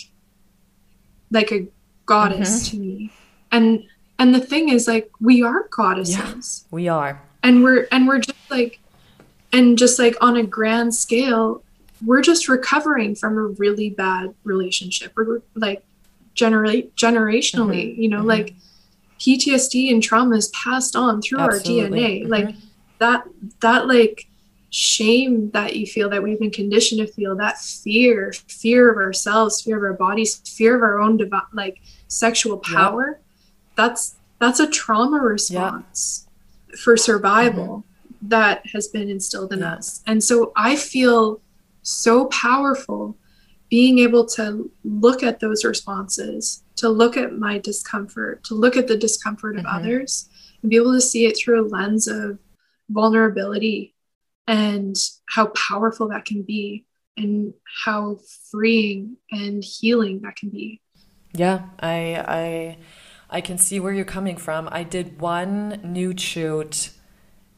like a goddess mm-hmm. to me, and and the thing is like we are goddesses. Yeah, we are, and we're and we're just like and just like on a grand scale we're just recovering from a really bad relationship we're like generate generationally mm-hmm. you know mm-hmm. like PTSD and trauma is passed on through Absolutely. our DNA. Mm-hmm. Like that that like shame that you feel that we've been conditioned to feel, that fear, fear of ourselves, fear of our bodies, fear of our own devi- like sexual power. Yep. That's that's a trauma response yep. for survival mm-hmm. that has been instilled in yep. us. And so I feel so powerful being able to look at those responses to look at my discomfort, to look at the discomfort of mm-hmm. others, and be able to see it through a lens of vulnerability and how powerful that can be and how freeing and healing that can be. Yeah, I I I can see where you're coming from. I did one nude shoot.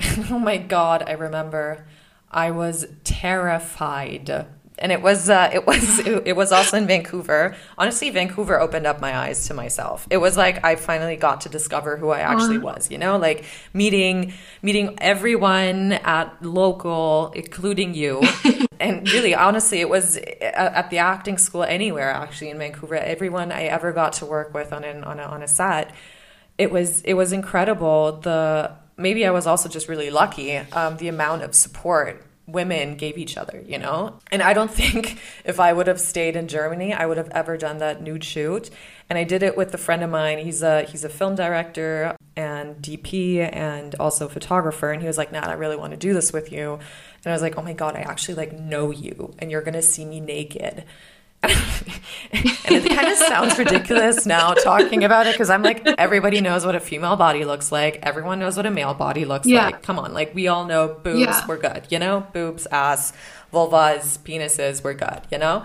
oh my god, I remember. I was terrified and it was uh, it was it was also in Vancouver. Honestly, Vancouver opened up my eyes to myself. It was like I finally got to discover who I actually was. You know, like meeting meeting everyone at local, including you. and really, honestly, it was at the acting school anywhere. Actually, in Vancouver, everyone I ever got to work with on an, on a, on a set, it was it was incredible. The maybe I was also just really lucky. Um, the amount of support women gave each other, you know? And I don't think if I would have stayed in Germany, I would have ever done that nude shoot. And I did it with a friend of mine. He's a he's a film director and DP and also photographer. And he was like, Nat, I really want to do this with you. And I was like, oh my God, I actually like know you and you're gonna see me naked. And it kind of sounds ridiculous now talking about it because I'm like, everybody knows what a female body looks like. Everyone knows what a male body looks yeah. like. Come on, like we all know boobs, yeah. we're good, you know? Boobs, ass, vulvas, penises, we're good, you know?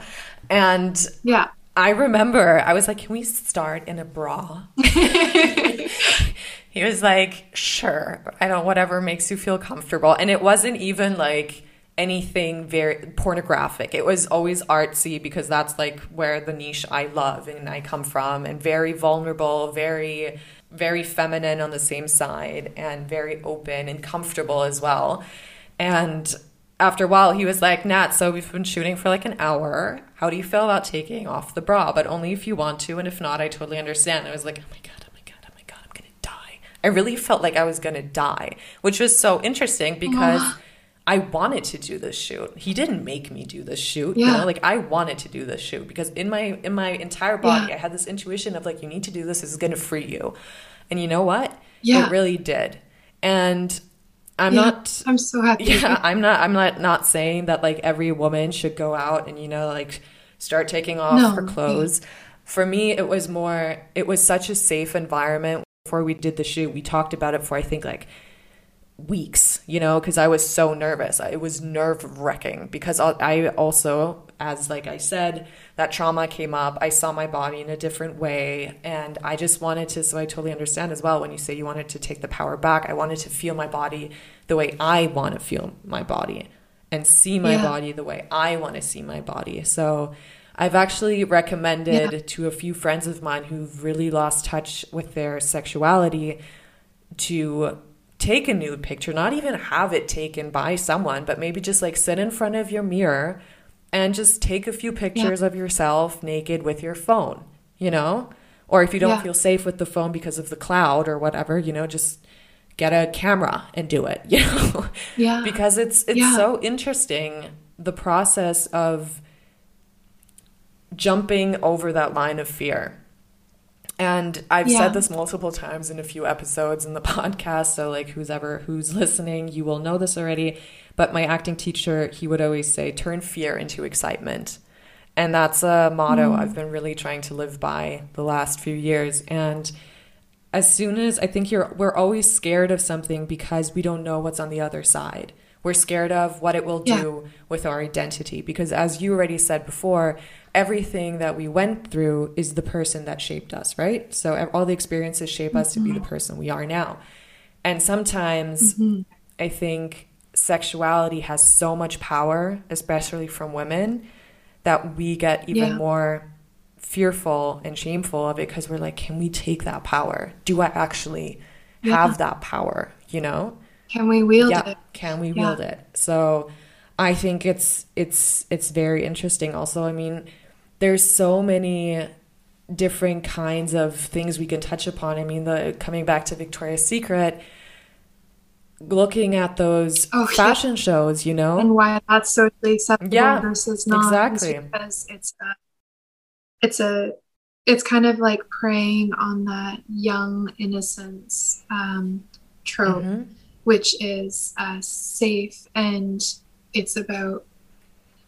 And yeah. I remember I was like, can we start in a bra? he was like, sure. I don't, whatever makes you feel comfortable. And it wasn't even like, anything very pornographic. It was always artsy because that's like where the niche I love and I come from, and very vulnerable, very, very feminine on the same side, and very open and comfortable as well. And after a while, he was like, Nat, so we've been shooting for like an hour. How do you feel about taking off the bra? But only if you want to, and if not, I totally understand. I was like, oh my God, oh my God, oh my God, I'm gonna die. I really felt like I was gonna die, which was so interesting because. I wanted to do this shoot. He didn't make me do this shoot. Yeah. You know, like I wanted to do this shoot because in my in my entire body Yeah. I had this intuition of like you need to do this. This is gonna free you. And you know what? Yeah. It really did. And I'm Yeah. not I'm so happy. yeah, I'm not I'm not not saying that like every woman should go out and you know like start taking off No, her clothes. For me it was more it was such a safe environment before we did the shoot. We talked about it for I think like weeks, you know, because I was so nervous. It was nerve wracking because I also, as like I said, that trauma came up. I saw my body in a different way, and I just wanted to. So I totally understand as well when you say you wanted to take the power back. I wanted to feel my body the way I want to feel my body, and see my Yeah. body the way I want to see my body. So. I've actually recommended Yeah. to a few friends of mine who've really lost touch with their sexuality to take a nude picture, not even have it taken by someone, but maybe just like sit in front of your mirror and just take a few pictures of yourself naked with your phone, you know? Or if you don't Yeah. feel safe with the phone because of the cloud or whatever, you know, just get a camera and do it, you know? Yeah. because it's it's Yeah. so interesting the process of jumping over that line of fear. And I've Yeah. said this multiple times in a few episodes in the podcast. So, like, who's ever who's listening, you will know this already. But my acting teacher, he would always say, "Turn fear into excitement," and that's a motto mm. I've been really trying to live by the last few years. And as soon as I think you're, we're always scared of something because we don't know what's on the other side. We're scared of what it will do with our identity because, as you already said before, everything that we went through is the person that shaped us, right? So all the experiences shape us to be the mm-hmm. person we are now. And sometimes mm-hmm. I think sexuality has so much power, especially from women, that we get even Yeah. more fearful and shameful of it because we're like, can we take that power? Do I actually Yeah. have that power? You know? Can we wield yeah. it? Can we wield it? So I think it's it's it's very interesting. Also, I mean, there's so many different kinds of things we can touch upon. I mean, the coming back to Victoria's Secret, looking at those Oh, yeah. fashion shows, you know, And why that's socially acceptable Yeah, versus not. exactly. Because it's a, it's a, it's kind of like preying on that young innocence um, trope, Mhm. which is uh, safe and it's about,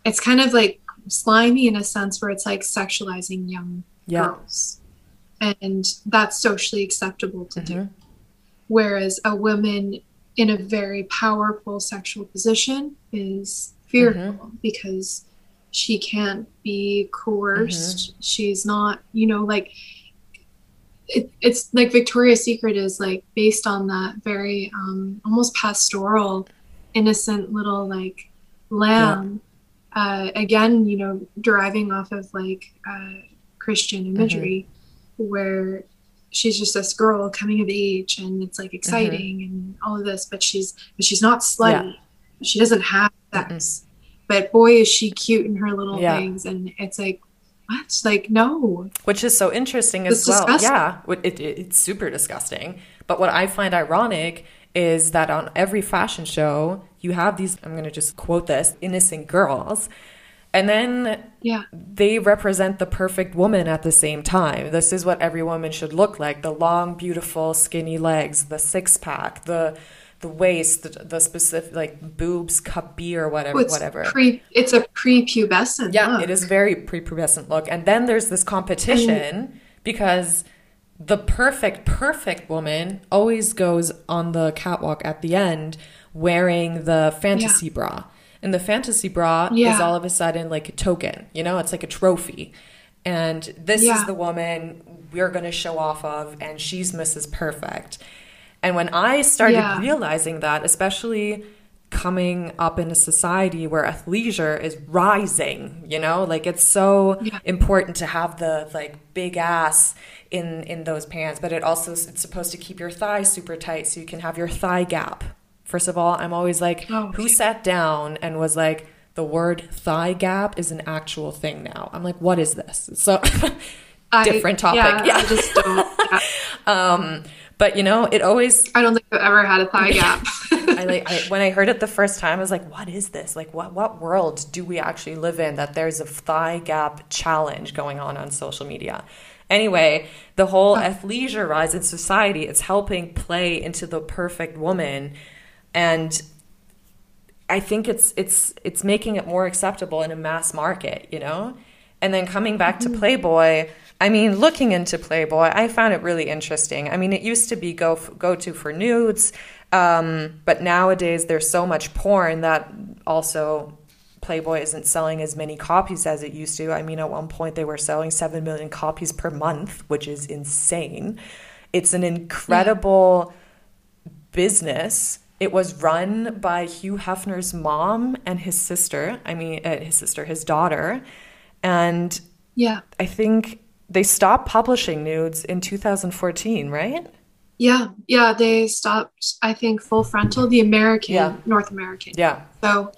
it's kind of like slimy in a sense where it's like sexualizing young yeah, girls. And that's socially acceptable to do. Mhm. Whereas a woman in a very powerful sexual position is fearful Mm-hmm. because she can't be coerced. Mm-hmm. She's not, you know, like it, it's like Victoria's Secret is like based on that very um, almost pastoral, innocent little like lamb. Uh, again, you know, deriving off of like uh, Christian imagery, where she's just this girl coming of age, and it's like exciting and all of this, but she's but she's not slutty. She doesn't have sex, but boy, is she cute in her little Yeah. things, and it's like what? Like no, which is so interesting as well. disgusting. Yeah, it, it, it's super disgusting. But what I find ironic is that on every fashion show, you have these, I'm going to just quote this, innocent girls. And then yeah, they represent the perfect woman at the same time. This is what every woman should look like the long, beautiful, skinny legs, the six pack, the the waist, the, the specific like boobs, cup B or whatever, oh, it's whatever. pre, it's a prepubescent. Yeah, look. it is very prepubescent look. And then there's this competition because the perfect, perfect woman always goes on the catwalk at the end wearing the fantasy bra. And the fantasy bra is all of a sudden like a token, you know, it's like a trophy. And this is the woman we're going to show off of, and she's Mrs. Perfect. And when I started Yeah. realizing that, especially coming up in a society where athleisure is rising, you know, like it's so Yeah. important to have the like big ass in in those pants, but it also it's supposed to keep your thighs super tight so you can have your thigh gap. First of all, I'm always like, Oh. who sat down and was like, the word thigh gap is an actual thing now. I'm like, what is this? So I- different topic. Yeah, Yeah. I just don't. Yeah. um, But you know, it always. I don't think I've ever had a thigh gap. I like I, when I heard it the first time, I was like, "What is this? Like, what what world do we actually live in that there's a thigh gap challenge going on on social media?" Anyway, the whole athleisure rise in society, it's helping play into the perfect woman, and I think it's it's it's making it more acceptable in a mass market, you know. And then coming back to Playboy I mean, looking into Playboy, I found it really interesting. I mean, it used to be go go to for nudes, um, but nowadays there's so much porn that also Playboy isn't selling as many copies as it used to. I mean, at one point they were selling seven million copies per month, which is insane. It's an incredible yeah. business. It was run by Hugh Hefner's mom and his sister. I mean, uh, his sister, his daughter, and yeah, I think they stopped publishing nudes in 2014, right? Yeah, yeah, they stopped. I think full frontal, the American, yeah. North American. Yeah. So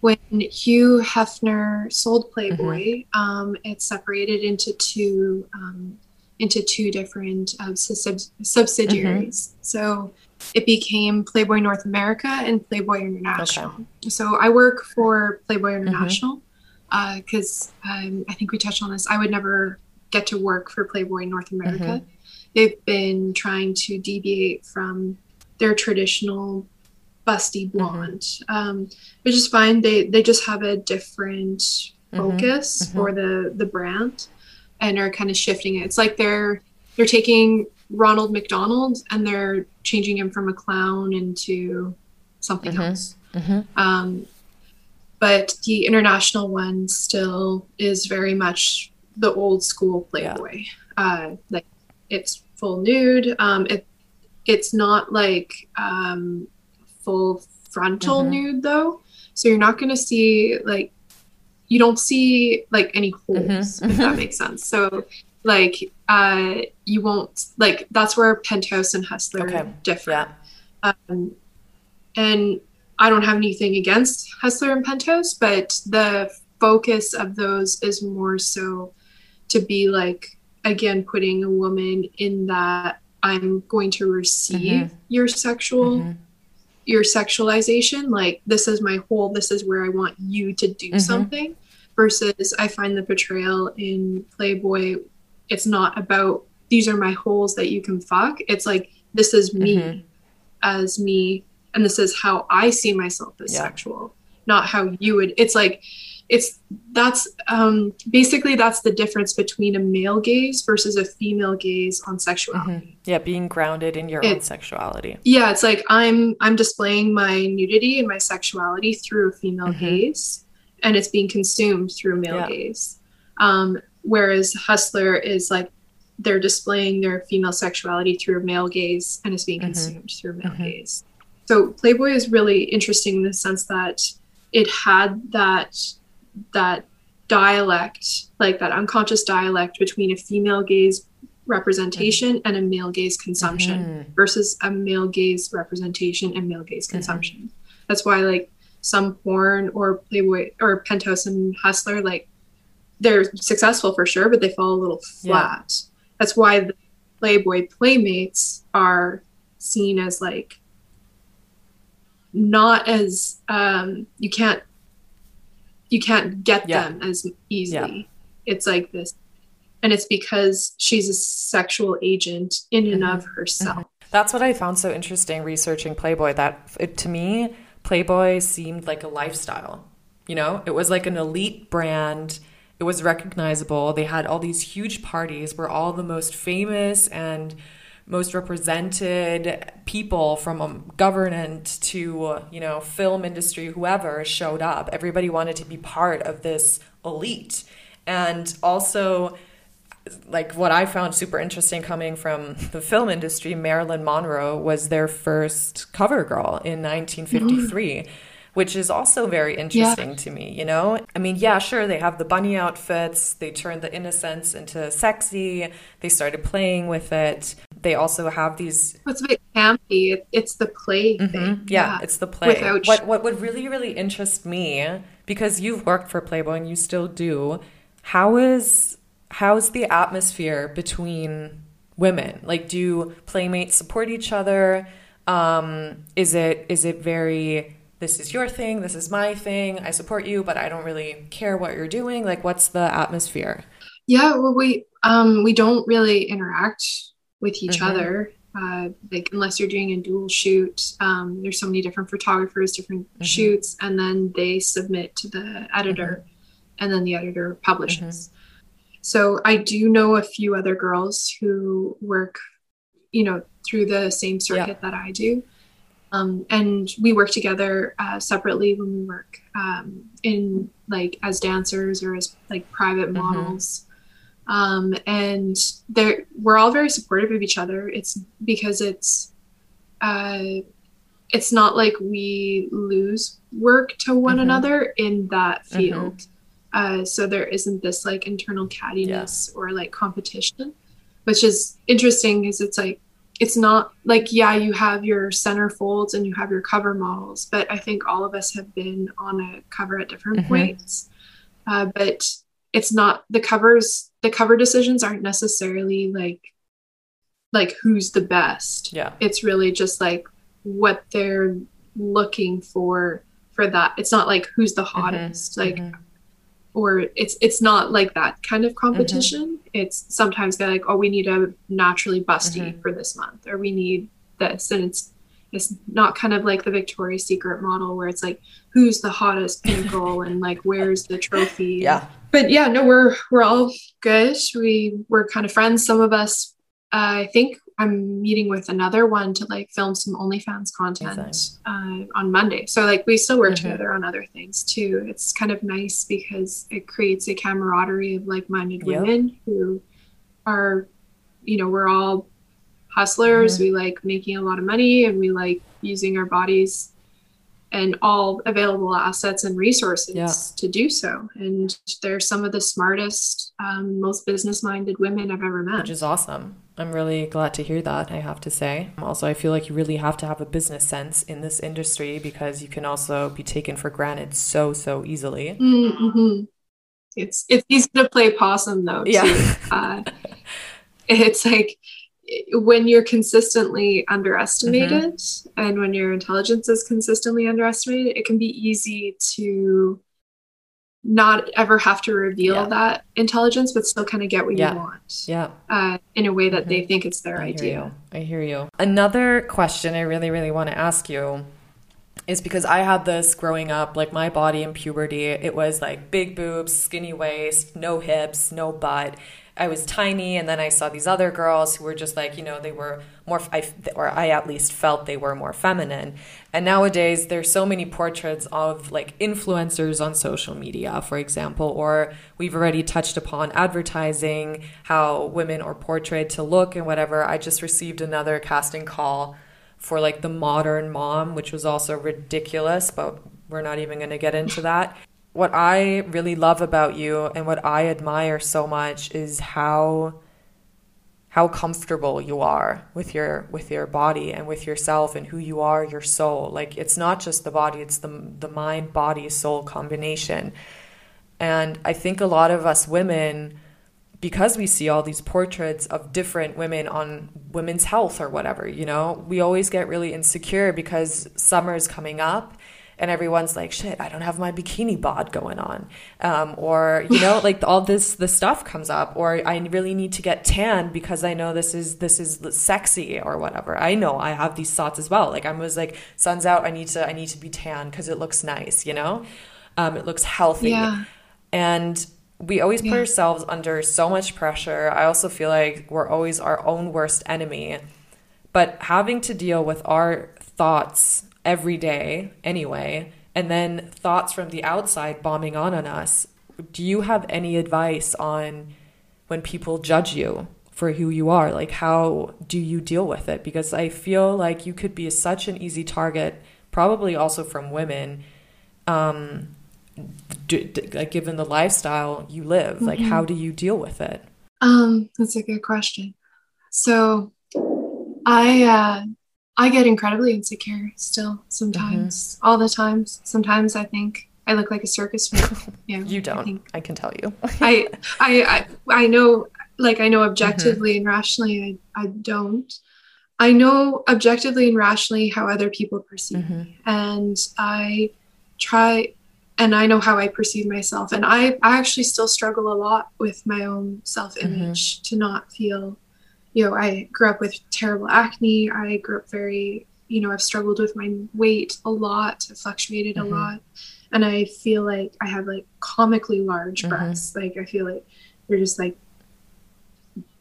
when Hugh Hefner sold Playboy, mm-hmm. um, it separated into two um, into two different sub- subsidiaries. Mm-hmm. So it became Playboy North America and Playboy International. Okay. So I work for Playboy mm-hmm. International because mm-hmm. uh, um, I think we touched on this. I would never get to work for Playboy North America. Mm-hmm. They've been trying to deviate from their traditional busty mm-hmm. blonde, mm-hmm. um, which is fine. They they just have a different mm-hmm. focus for the the brand, and are kind of shifting it. It's like they're they're taking Ronald McDonald and they're changing him from a clown into something mm-hmm. else. Um, but the international one still is very much the old school Playboy. Yeah. Uh, like it's full nude. Um, it it's not like um, full frontal mm-hmm. nude though, so you're not gonna see like you don't see like any holes mm-hmm. if that mm-hmm. makes sense. So like uh, you won't like that's where Penthouse and Hustler okay. differ. Yeah. Um, and I don't have anything against Hustler and Penthouse, but the focus of those is more so to be like again putting a woman in that i'm going to receive mm-hmm. your sexual mm-hmm. your sexualization like this is my whole this is where i want you to do mm-hmm. something versus i find the portrayal in playboy it's not about these are my holes that you can fuck it's like this is me mm-hmm. as me and this is how i see myself as yeah. sexual not how you would it's like it's that's um, basically that's the difference between a male gaze versus a female gaze on sexuality. Mm-hmm. Yeah, being grounded in your it, own sexuality. Yeah, it's like I'm I'm displaying my nudity and my sexuality through a female mm-hmm. gaze, and it's being consumed through a male yeah. gaze. Um, whereas hustler is like they're displaying their female sexuality through a male gaze and is being mm-hmm. consumed through a male mm-hmm. gaze. So Playboy is really interesting in the sense that it had that that dialect, like that unconscious dialect between a female gaze representation mm-hmm. and a male gaze consumption mm-hmm. versus a male gaze representation and male gaze mm-hmm. consumption. That's why like some porn or Playboy or Penthouse and Hustler, like they're successful for sure, but they fall a little flat. Yeah. That's why the Playboy playmates are seen as like not as um you can't you can't get yeah. them as easily. Yeah. It's like this. And it's because she's a sexual agent in and mm-hmm. of herself. Mm-hmm. That's what I found so interesting researching Playboy that it, to me Playboy seemed like a lifestyle. You know, it was like an elite brand. It was recognizable. They had all these huge parties where all the most famous and most represented people from um, government to you know film industry whoever showed up. Everybody wanted to be part of this elite. And also like what i found super interesting coming from the film industry marilyn monroe was their first cover girl in 1953 mm-hmm which is also very interesting yeah. to me, you know? I mean, yeah, sure, they have the bunny outfits, they turned the innocence into sexy, they started playing with it. They also have these. It's a bit campy? It's the play mm-hmm. thing. Yeah, yeah, it's the play. Without what, what would really, really interest me, because you've worked for Playboy and you still do, how is how is the atmosphere between women? Like, do playmates support each other? Um, is it is it very this is your thing, this is my thing, I support you, but I don't really care what you're doing? Like, what's the atmosphere? Yeah, well, we um, we don't really interact with each mm-hmm. other. Uh, like unless you're doing a dual shoot, um, there's so many different photographers, different mm-hmm. shoots, and then they submit to the editor, mm-hmm. and then the editor publishes. Mm-hmm. So I do know a few other girls who work, you know, through the same circuit yeah. that I do. Um, and we work together uh, separately when we work um, in like as dancers or as like private mm-hmm. models um, and they're we're all very supportive of each other it's because it's uh, it's not like we lose work to one mm-hmm. another in that mm-hmm. field mm-hmm. uh, so there isn't this like internal cattiness yeah. or like competition which is interesting because it's like it's not like yeah you have your center folds and you have your cover models but i think all of us have been on a cover at different mm-hmm. points uh, but it's not the covers the cover decisions aren't necessarily like like who's the best yeah it's really just like what they're looking for for that it's not like who's the mm-hmm. hottest mm-hmm. like mm-hmm or it's it's not like that kind of competition. Mm-hmm. It's sometimes they're like, oh, we need a naturally busty mm-hmm. for this month, or we need this, and it's it's not kind of like the Victoria's Secret model where it's like who's the hottest pinnacle and like where's the trophy. Yeah. But yeah, no, we're we're all good. We we're kind of friends. Some of us, uh, I think, I'm meeting with another one to like film some OnlyFans content uh, on Monday. So like we still work mm-hmm. together on other things too. It's kind of nice because it creates a camaraderie of like-minded yep. women who are, you know, we're all hustlers. Mm-hmm. We like making a lot of money and we like using our bodies and all available assets and resources yeah. to do so. And they're some of the smartest, um, most business-minded women I've ever met. Which is awesome. I'm really glad to hear that, I have to say. Also, I feel like you really have to have a business sense in this industry because you can also be taken for granted so, so easily. Mm-hmm. It's it's easy to play possum though. Yeah. uh, it's like when you're consistently underestimated mm-hmm. and when your intelligence is consistently underestimated, it can be easy to not ever have to reveal yeah. that intelligence, but still kind of get what yeah. you want. Yeah. Uh, in a way that mm-hmm. they think it's their I idea. I hear you. Another question I really, really want to ask you is because I had this growing up, like my body in puberty, it was like big boobs, skinny waist, no hips, no butt. I was tiny, and then I saw these other girls who were just like, you know, they were more, I, or I at least felt they were more feminine. And nowadays, there's so many portraits of like influencers on social media, for example, or we've already touched upon advertising, how women are portrayed to look and whatever. I just received another casting call for like the modern mom, which was also ridiculous, but we're not even going to get into that what I really love about you and what I admire so much is how how comfortable you are with your with your body and with yourself and who you are your soul. Like it's not just the body it's the the mind body soul combination. And i think a lot of us women because we see all these portraits of different women on women's health or whatever you know we always get really insecure because summer is coming up and everyone's like shit i don't have my bikini bod going on. Um, or you know like all this the stuff comes up or i really need to get tan because i know this is this is sexy or whatever. I know i have these thoughts as well. Like i was like sun's out i need to i need to be tan because it looks nice you know? Um, it looks healthy. Yeah. and we always put yeah. ourselves under so much pressure. I also feel like we're always our own worst enemy. But having to deal with our thoughts every day anyway, and then thoughts from the outside bombing on on us. Do you have any advice on when people judge you for who you are? Like, how do you deal with it? Because I feel like you could be such an easy target, probably also from women. Um, do, do, like given the lifestyle you live, mm-hmm. like how do you deal with it? Um, that's a good question. So, I uh, I get incredibly insecure still sometimes, mm-hmm. all the times. Sometimes I think I look like a circus freak. You, you don't. I, I, can tell you. I, I, I, I know like I know mm-hmm. objectively and rationally I, I don't. I know objectively and rationally how other people perceive mm-hmm. me. And I try and I know how I perceive myself. And I, I actually still struggle a lot with my own self image mm-hmm. to not feel, you know, I grew up with terrible acne. I grew up very, you know, I've struggled with my weight a lot, I've fluctuated a mm-hmm. lot. And I feel like I have like comically large mm-hmm. breasts. Like I feel like they're just like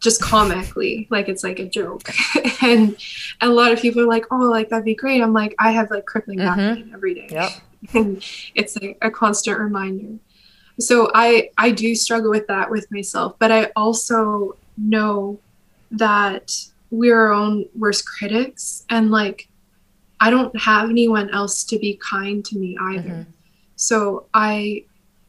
just comically like it's like a joke and, a lot of people are like oh like that'd be great i'm like i have like crippling back mm-hmm. pain every day Yep. and it's like a constant reminder so i i do struggle with that with myself but i also know that we're our own worst critics. And like i don't have anyone else to be kind to me either. So i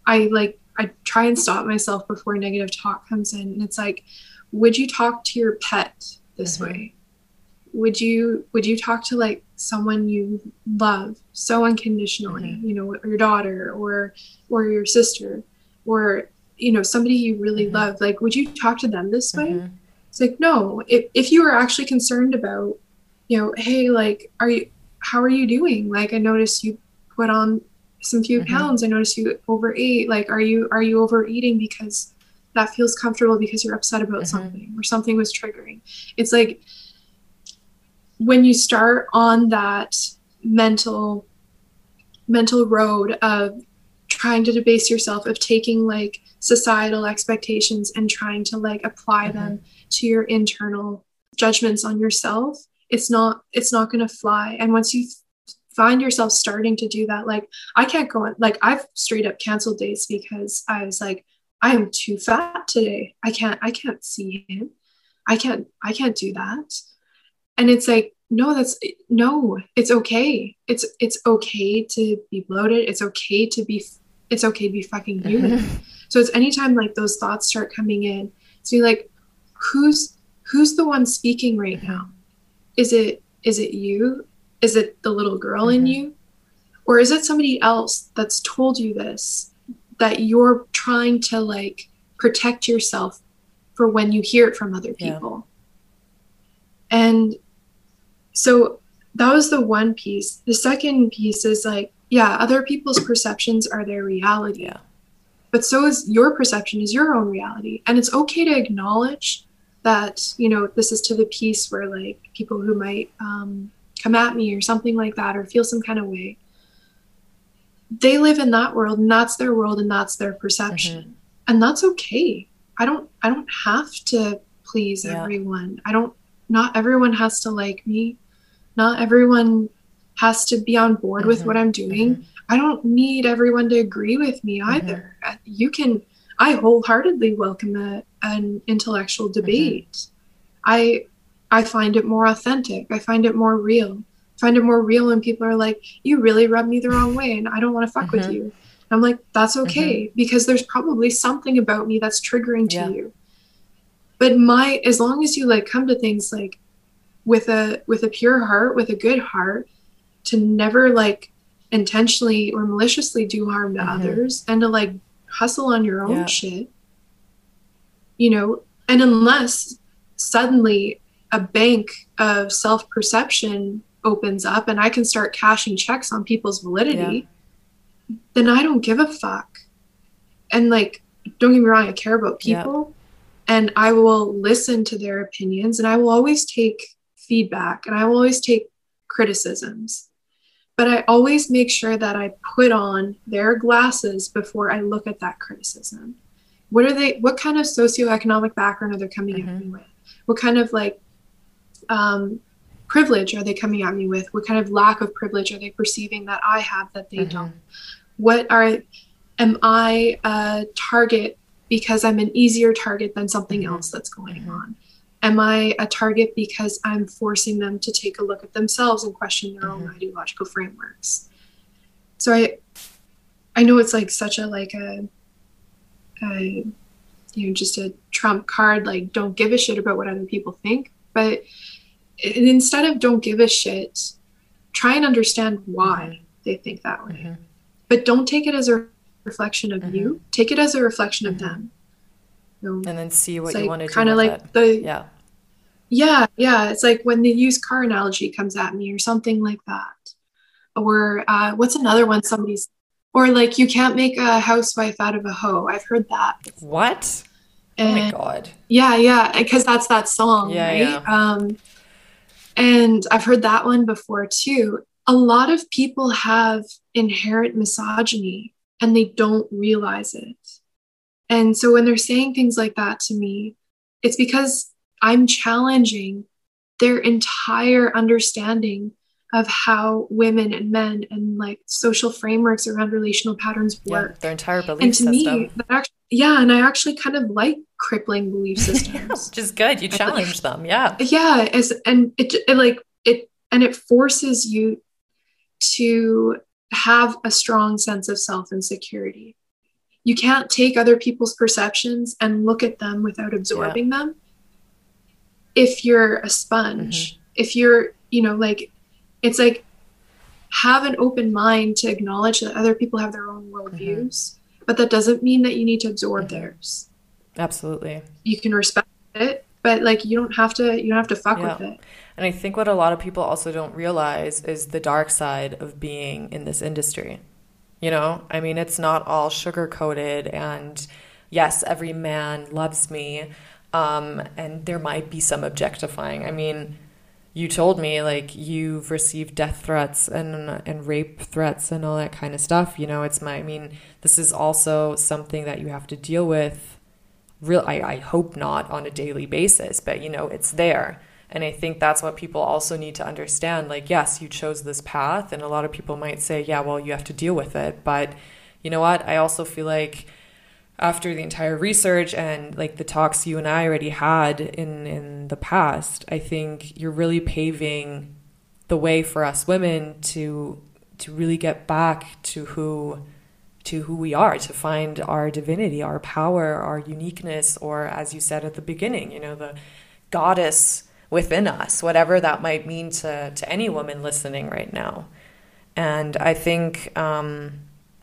i like i try and stop myself before negative talk comes in. And it's like would you talk to your pet this Mhm. way? Would you would you talk to like someone you love so unconditionally you know your daughter or or your sister or you know somebody you really Mhm. love? Like would you talk to them this way? Mhm. It's like no if, if you were actually concerned about you know hey like are you how are you doing like i noticed you put on some few Mhm. pounds i noticed you overate like are you are you overeating because that feels comfortable because you're upset about Mhm. something or something was triggering it's like when you start on that mental mental road of trying to debase yourself of taking like societal expectations and trying to like apply Mhm. them to your internal judgments on yourself it's not it's not going to fly. And once you find yourself starting to do that like i can't go on like i've straight up canceled dates because i was like i am too fat today. I can't i can't see him. I can't i can't do that. And it's like no that's no it's okay. It's it's okay to be bloated. It's okay to be it's okay to be fucking human. So it's anytime like those thoughts start coming in so you're like who's who's the one speaking right now? Is it is it you? Is it the little girl in Mhm. you? Or is it somebody else that's told you this that you're trying to like protect yourself for when you hear it from other Yeah. people? And so that was the one piece. The second piece is like yeah other people's perceptions are their reality. Yeah. but so is your perception is your own reality. And it's okay to acknowledge that you know this is to the piece where like people who might um, come at me or something like that or feel some kind of way they live in that world and that's their world and that's their perception. And that's okay. I don't i don't have to please Yeah. everyone. I don't not everyone has to like me. Not everyone has to be on board with Mhm. what i'm doing. I don't need everyone to agree with me either. Uh, You can, I wholeheartedly welcome a, an intellectual debate. I, I find it more authentic. I find it more real. I find it more real when people are like, "You really rub me the wrong way, and I don't want to fuck with Mhm. you." And I'm like, "That's okay," because there's probably something about me that's triggering to Yeah. you. But my, as long as you like come to things like with a with a pure heart, with a good heart, to never like intentionally or maliciously do harm to Mhm. others and to like hustle on your own Yeah. shit you know and unless suddenly a bank of self-perception opens up and i can start cashing checks on people's validity then i don't give a fuck and like don't get me wrong i care about Yeah. people and i will listen to their opinions and i will always take feedback and i will always take criticisms but I always make sure that I put on their glasses before I look at that criticism. What are they? What kind of socioeconomic background are they coming at Mhm. me with? What kind of like um, privilege are they coming at me with? What kind of lack of privilege are they perceiving that I have that they Mhm. don't? What are? Am I a target because I'm an easier target than something Mhm. else that's going Mhm. on? Am I a target because I'm forcing them to take a look at themselves and question their own Mhm. ideological frameworks? So I, I know it's like such a like a, a, you know, just a trump card. Like, don't give a shit about what other people think. But instead of don't give a shit, try and understand why they think that way. Mhm. But don't take it as a reflection of you. Take it as a reflection of Mhm. them. know, and then see what you like want to do kind of like it. the yeah yeah yeah it's like when the used car analogy comes at me or something like that or uh, what's another one somebody's or like you can't make a housewife out of a hoe. I've heard that. What? Oh my god. Yeah yeah because that's that song Yeah, right? yeah. um and i've heard that one before too. A lot of people have inherent misogyny and they don't realize it. And so when they're saying things like that to me it's because i'm challenging their entire understanding of how women and men and like social frameworks around relational patterns work. yeah their entire and belief to system. me that actually, yeah and i actually kind of like crippling belief yeah, systems. which is good. You challenge them yeah. Yeah as and it, it like it and it forces you to have a strong sense of self and security you can't take other people's perceptions and look at them without absorbing them. If you're a sponge mm-hmm. if you're you know like it's like have an open mind to acknowledge that other people have their own worldviews but that doesn't mean that you need to absorb Mhm. theirs absolutely you can respect it but like you don't have to you don't have to fuck Yeah. with it And I think what a lot of people also don't realize is the dark side of being in this industry. You know, I mean, it's not all sugar coated, and yes, every man loves me, um, and there might be some objectifying. I mean, you told me like you've received death threats and and rape threats and all that kind of stuff. You know, it's my. I mean, this is also something that you have to deal with. Real, I, I hope not on a daily basis, but you know, it's there. And I think that's what people also need to understand. Like, yes, you chose this path, and a lot of people might say, yeah, well, you have to deal with it. But you know what? I also feel like after the entire research and like the talks you and I already had in in the past, I think you're really paving the way for us women to to really get back to who to who we are, to find our divinity, our power, our uniqueness, or as you said at the beginning, you know, the goddess within us, whatever that might mean to, to any woman listening right now. And I think um,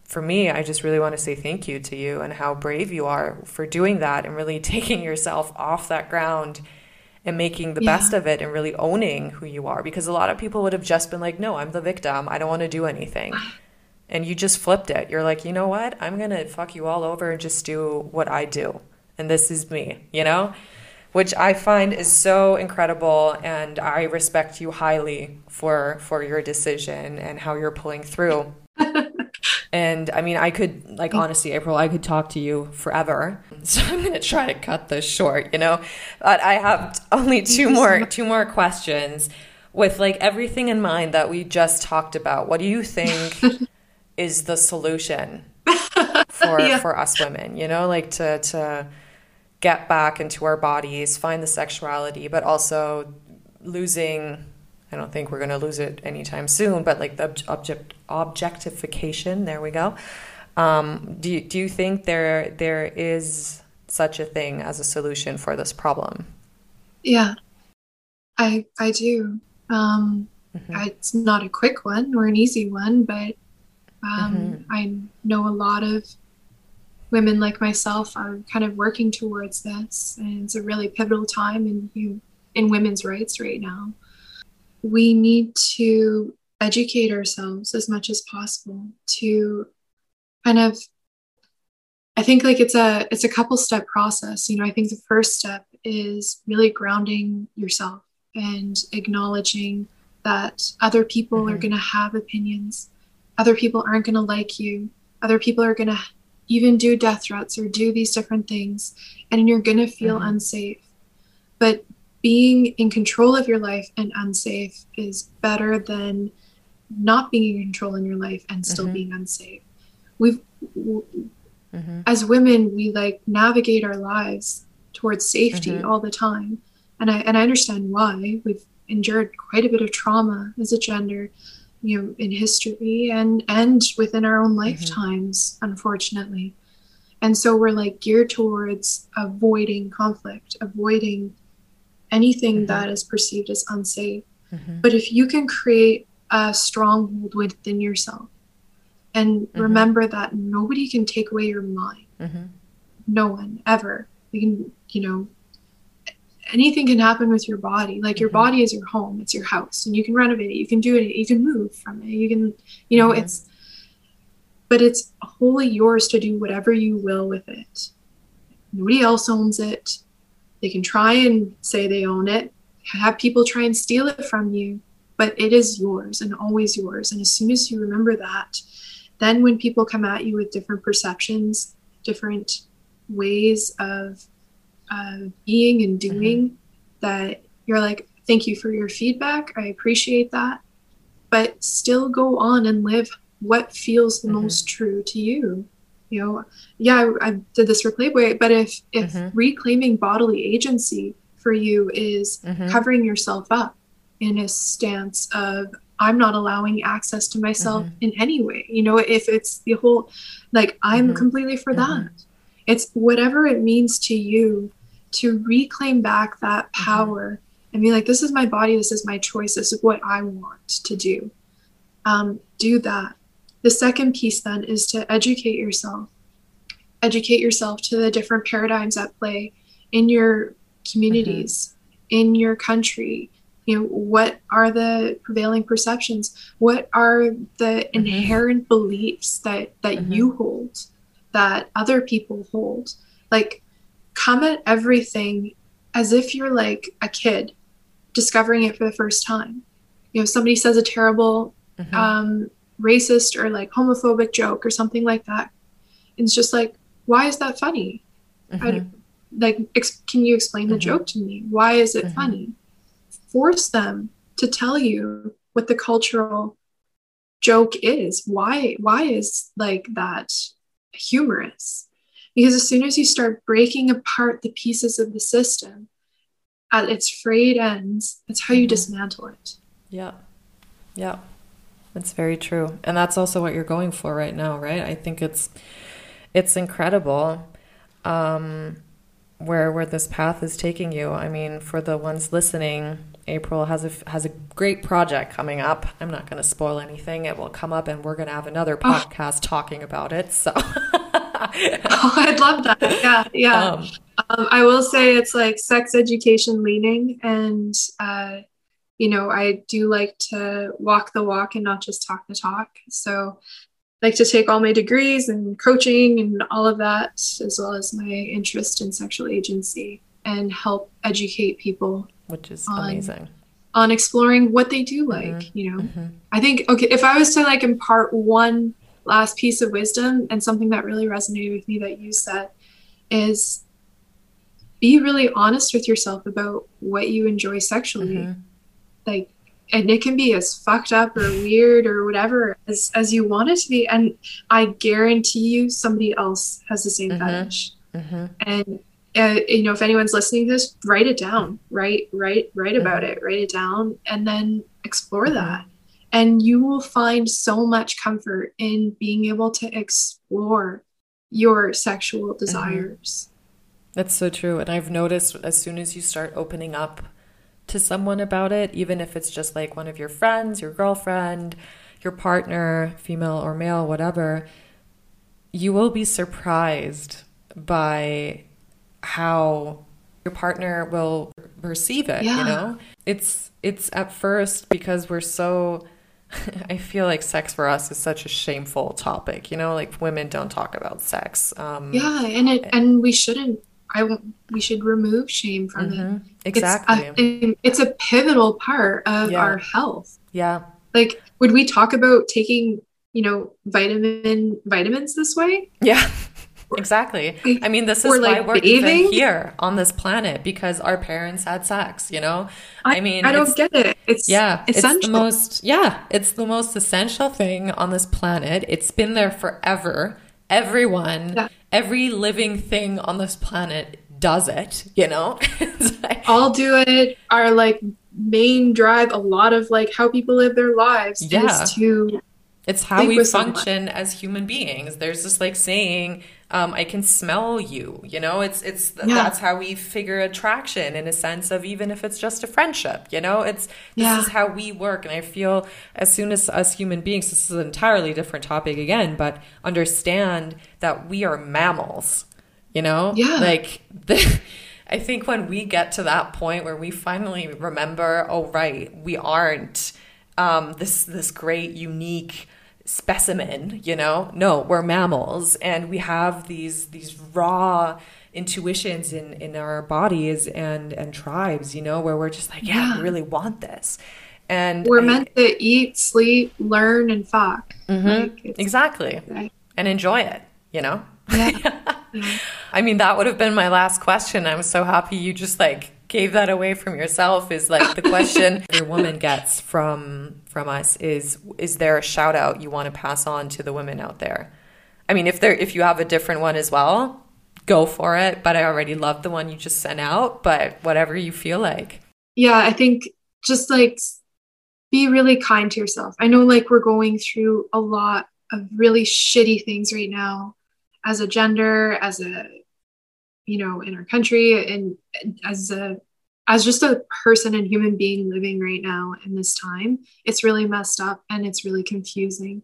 for me, I just really want to say thank you to you and how brave you are for doing that and really taking yourself off that ground and making the Yeah. best of it and really owning who you are. Because a lot of people would have just been like, no, I'm the victim. I don't want to do anything. And you just flipped it. You're like, you know what? I'm going to fuck you all over and just do what I do. And this is me, you know? Which I find is so incredible. And I respect you highly for, for your decision and how you're pulling through. And I mean, I could, like, honestly, April, I could talk to you forever. So I'm going to try to cut this short, you know? But I have only two more, two more questions with like everything in mind that we just talked about. What do you think is the solution for, Yeah. for us women, you know, like to, to get back into our bodies, find the sexuality, but also losing I don't think we're going to lose it anytime soon, but like the object objectification, there we go. Um, do you, do you think there there is such a thing as a solution for this problem? Yeah, I I do. Um, Mhm. I, it's not a quick one or an easy one, but um, Mhm. I know a lot of women like myself are kind of working towards this, and it's a really pivotal time in in women's rights right now. We need to educate ourselves as much as possible to kind of I think like it's a it's a couple step process. You know, I think the first step is really grounding yourself and acknowledging that other people are Mhm. going to have opinions. Other people aren't going to like you. Other people are going to even do death threats or do these different things and you're going to feel Mhm. unsafe. But being in control of your life and unsafe is better than not being in control in your life and still Mhm. being unsafe. We've w- Mm-hmm. as women we like navigate our lives towards safety Mhm. all the time and i and i understand why we've endured quite a bit of trauma as a gender you know in history and and within our own lifetimes unfortunately and so we're like geared towards avoiding conflict avoiding anything Mhm. that is perceived as unsafe Mm-hmm. but if you can create a stronghold within yourself and Mhm. remember that nobody can take away your mind Mm-hmm. no one ever you can you know anything can happen with your body like your mm-hmm. body is your home it's your house and you can renovate it you can do it you can move from it you can you know mm-hmm. it's but it's wholly yours to do whatever you will with it nobody else owns it they can try and say they own it have people try and steal it from you but it is yours and always yours and as soon as you remember that then when people come at you with different perceptions different ways of uh, being and mm-hmm. doing mm-hmm. that you're like, thank you for your feedback. I appreciate that. But still go on and live what feels the mm-hmm. most true to you. You know, yeah, I, I did this for Playboy, but if if mm-hmm. reclaiming bodily agency for you is mm-hmm. covering yourself up in a stance of I'm not allowing access to myself mm-hmm. in any way. You know, if it's the whole like I'm completely for that. It's whatever it means to you to reclaim back that mm-hmm. power mm-hmm. and be like, this is my body, this is my choice, this is what I want to do. Um, do that. The second piece then is to educate yourself. Educate yourself to the different paradigms at play in your communities, mm-hmm. in your country. You know, what are the prevailing perceptions? What are the mm-hmm. inherent beliefs that that mm-hmm. you hold, that other people hold? Like come at everything as if you're like a kid discovering it for the first time. You know, somebody says a terrible, mm-hmm. um, racist or like homophobic joke or something like that. And it's just like, why is that funny? Mm-hmm. like, ex- can you explain the mm-hmm. joke to me? Why is it mm-hmm. funny? Force them to tell you what the cultural joke is. Why? Why is like that humorous? Because as soon as you start breaking apart the pieces of the system at its frayed ends, that's how you mm-hmm. dismantle it. Yeah. Yeah. That's very true. And that's also what you're going for right now, right? I think it's it's incredible um where where this path is taking you. I mean, for the ones listening, April has a has a great project coming up. I'm not going to spoil anything. It will come up and we're going to have another oh. podcast oh. talking about it. So oh, I'd love that. Yeah, yeah. Um, um, I will say it's like sex education leaning, and uh, you know, I do like to walk the walk and not just talk the talk. So, I like to take all my degrees and coaching and all of that, as well as my interest in sexual agency, and help educate people, which is on, amazing on exploring what they do like mm-hmm. you know mm-hmm. i think okay if i was to like impart one last piece of wisdom and something that really resonated with me that you said is be really honest with yourself about what you enjoy sexually mm-hmm. Like and it can be as fucked up or weird or whatever as, as you want it to be and i guarantee you somebody else has the same mm-hmm. fetish mm-hmm. and uh, you know if anyone's listening to this write it down write write write about mm-hmm. it write it down and then explore mm-hmm. that and you will find so much comfort in being able to explore your sexual mm-hmm. desires. That's so true. And I've noticed as soon as you start opening up to someone about it, even if it's just like one of your friends, your girlfriend, your partner, female or male, whatever, you will be surprised by how your partner will receive it, yeah. you know? It's it's at first because we're so I feel like sex for us is such a shameful topic. You know, like women don't talk about sex. Um, yeah, and it and we shouldn't. I we should remove shame from mm-hmm. it. Exactly. It's a, it's a pivotal part of yeah. our health. Yeah. Like, would we talk about taking, you know, vitamin vitamins this way? Yeah. Exactly. I mean, this is like why we're bathing? even here on this planet because our parents had sex. You know, I, I mean, I don't get it. It's yeah, essential. it's the most yeah, it's the most essential thing on this planet. It's been there forever. Everyone, yeah. Every living thing on this planet does it. You know, all do it. Our like main drive, a lot of like how people live their lives yeah. is to it's how we function someone. as human beings. There's this like saying, um, I can smell you. You know, it's it's yeah. that's how we figure attraction in a sense of even if it's just a friendship. You know, it's this yeah. is how we work. And I feel as soon as us human beings, this is an entirely different topic again, but understand that we are mammals. You know? Yeah. Like, the, I think when we get to that point where we finally remember, oh, right, we aren't um, this this great unique specimen you know no we're mammals and we have these these raw intuitions in in our bodies and and tribes you know where we're just like yeah, yeah. we really want this and we're I, meant to eat sleep learn and fuck mm-hmm, like exactly right. and enjoy it you know yeah. yeah. i mean that would have been my last question i'm so happy you just like gave that away from yourself is like the question your woman gets from from us is is there a shout out you want to pass on to the women out there? I mean if there if you have a different one as well go for it but i already love the one you just sent out but whatever you feel like. Yeah i think just like be really kind to yourself. I know like we're going through a lot of really shitty things right now as a gender as a you know in our country and as a as just a person and human being living right now in this time it's really messed up and it's really confusing.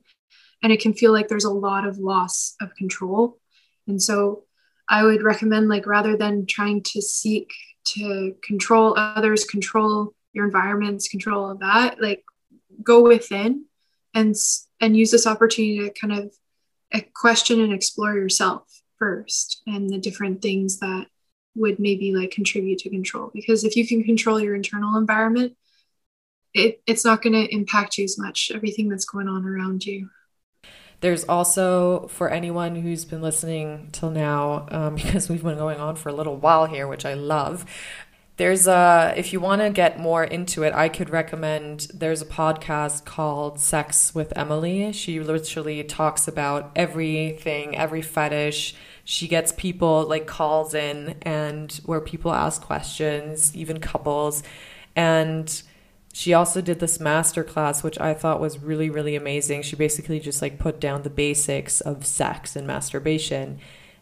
And it can feel like there's a lot of loss of control. And so i would recommend like rather than trying to seek to control others control your environments control of that like go within and and use this opportunity to kind of uh, question and explore yourself first and the different things that would maybe like contribute to control. Because if you can control your internal environment it, it's not going to impact you as much everything that's going on around you. There's also for anyone who's been listening till now um, because we've been going on for a little while here which i love there's a if you want to get more into it i could recommend there's a podcast called sex with emily. She literally talks about everything every fetish she gets people like calls in and where people ask questions even couples. And she also did this master class which i thought was really really amazing. She basically just like put down the basics of sex and masturbation.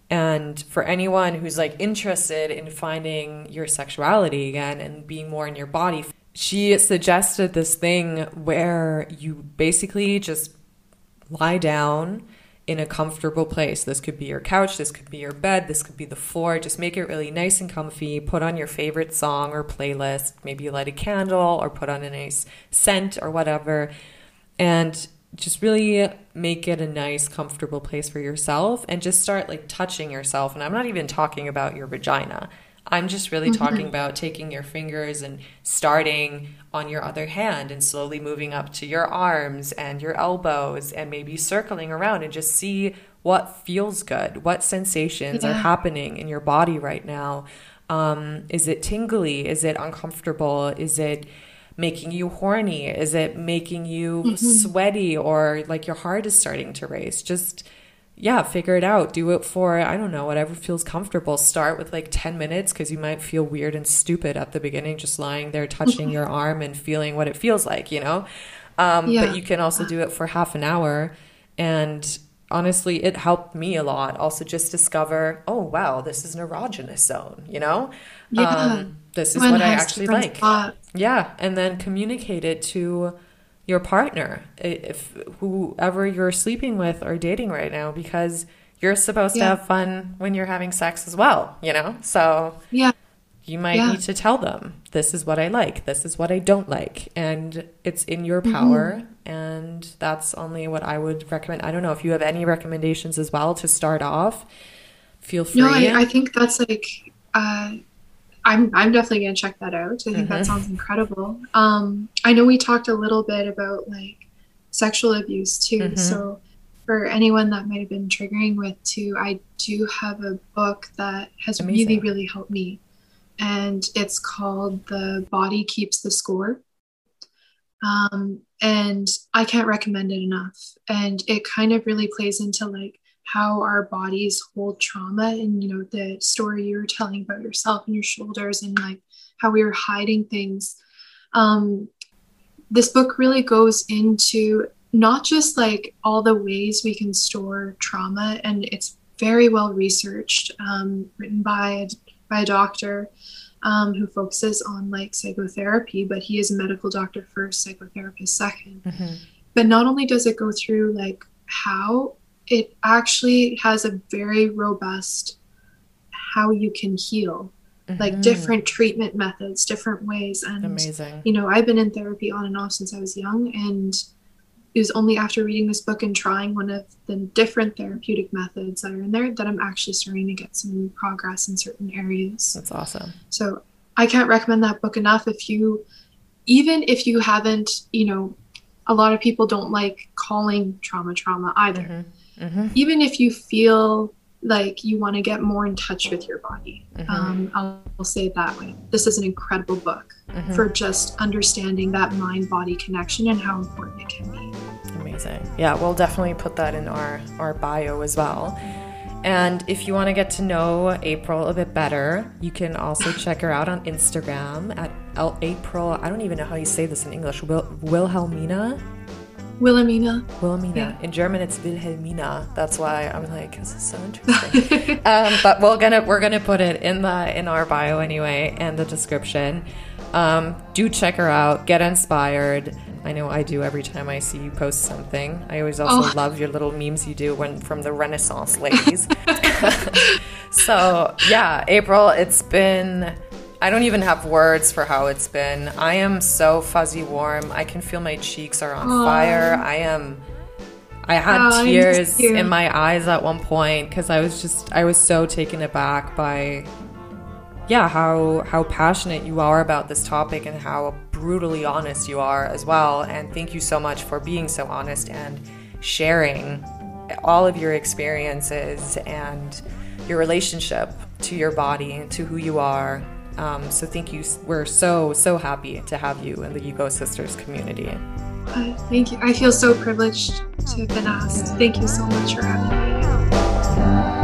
And for anyone who's like interested in finding your sexuality again and being more in your body, she suggested this thing where you basically just lie down in a comfortable place. This could be your couch, this could be your bed, this could be the floor. Just make it really nice and comfy. Put on your favorite song or playlist. Maybe light a candle or put on a nice scent or whatever. And just really make it a nice, comfortable place for yourself and just start like touching yourself. And I'm not even talking about your vagina. I'm just really mm-hmm. talking about taking your fingers and starting on your other hand and slowly moving up to your arms and your elbows and maybe circling around and just see what feels good, what sensations yeah. are happening in your body right now. Um, is it tingly? Is it uncomfortable? Is it making you horny? Is it making you mm-hmm. sweaty or like your heart is starting to race? Just yeah, figure it out. Do it for, I don't know, whatever feels comfortable. Start with like 10 minutes because you might feel weird and stupid at the beginning, just lying there touching your arm and feeling what it feels like, you know? Um, yeah. But you can also do it for half an hour. And honestly, it helped me a lot. Also, just discover, oh, wow, this is an erogenous zone, you know? Yeah. Um, this is what I actually like. Spot. Yeah, and then communicate it to your partner, if whoever you're sleeping with or dating right now, because you're supposed yeah. to have fun when you're having sex as well, you know? So yeah. You might yeah. need to tell them, this is what I like, this is what I don't like. And it's in your mm-hmm. power. Mm-hmm. And that's only what I would recommend. I don't know if you have any recommendations as well to start off. Feel free. No, I, I think that's like, uh, I'm I'm definitely gonna check that out. I think mm-hmm. that sounds incredible. Um, I know we talked a little bit about like sexual abuse too. Mm-hmm. So for anyone that might have been triggering with too, I do have a book that has Amazing. really really helped me, and it's called "The Body Keeps the Score." Um, and I can't recommend it enough. And it kind of really plays into like how our bodies hold trauma and you know the story you were telling about yourself and your shoulders and like how we were hiding things um, this book really goes into not just like all the ways we can store trauma and it's very well researched um, written by a, by a doctor um, who focuses on like psychotherapy but he is a medical doctor first psychotherapist 2nd mm-hmm. but not only does it go through like how it actually has a very robust how you can heal like different treatment methods different ways and Amazing. you know i've been in therapy on and off since i was young and it was only after reading this book and trying one of the different therapeutic methods that are in there that i'm actually starting to get some progress in certain areas That's awesome. so I can't recommend that book enough. If you, even if you haven't, you know, a lot of people don't like calling trauma trauma either. Mm-hmm. Even if you feel like you want to get more in touch with your body, Mhm. um, I'll, I'll say it that way. This is an incredible book Mhm. for just understanding that mind body connection and how important it can be. Amazing. Yeah, we'll definitely put that in our, our bio as well. And if you want to get to know April a bit better, you can also check her out on Instagram at April. I don't even know how you say this in English. Wil- Wilhelmina? Wilhelmina. Wilhelmina. Yeah. In German, it's Wilhelmina. That's why I'm like, this is so interesting. um, but we're gonna we're gonna put it in the in our bio anyway and the description. Um, do check her out. Get inspired. I know I do every time I see you post something. I always also Oh. love your little memes you do when from the Renaissance ladies. so yeah, April, it's been. I don't even have words for how it's been. I am so fuzzy warm. I can feel my cheeks are on Aw. fire. I am. I had Oh, tears in my eyes at one point because I was just I was so taken aback by yeah how how passionate you are about this topic and how brutally honest you are as well and thank you so much for being so honest and sharing all of your experiences and your relationship to your body and to who you are um, so thank you. We're so, so happy to have you in the Yugo Sisters community. Uh, thank you. I feel so privileged to have been asked. Thank you so much for having me.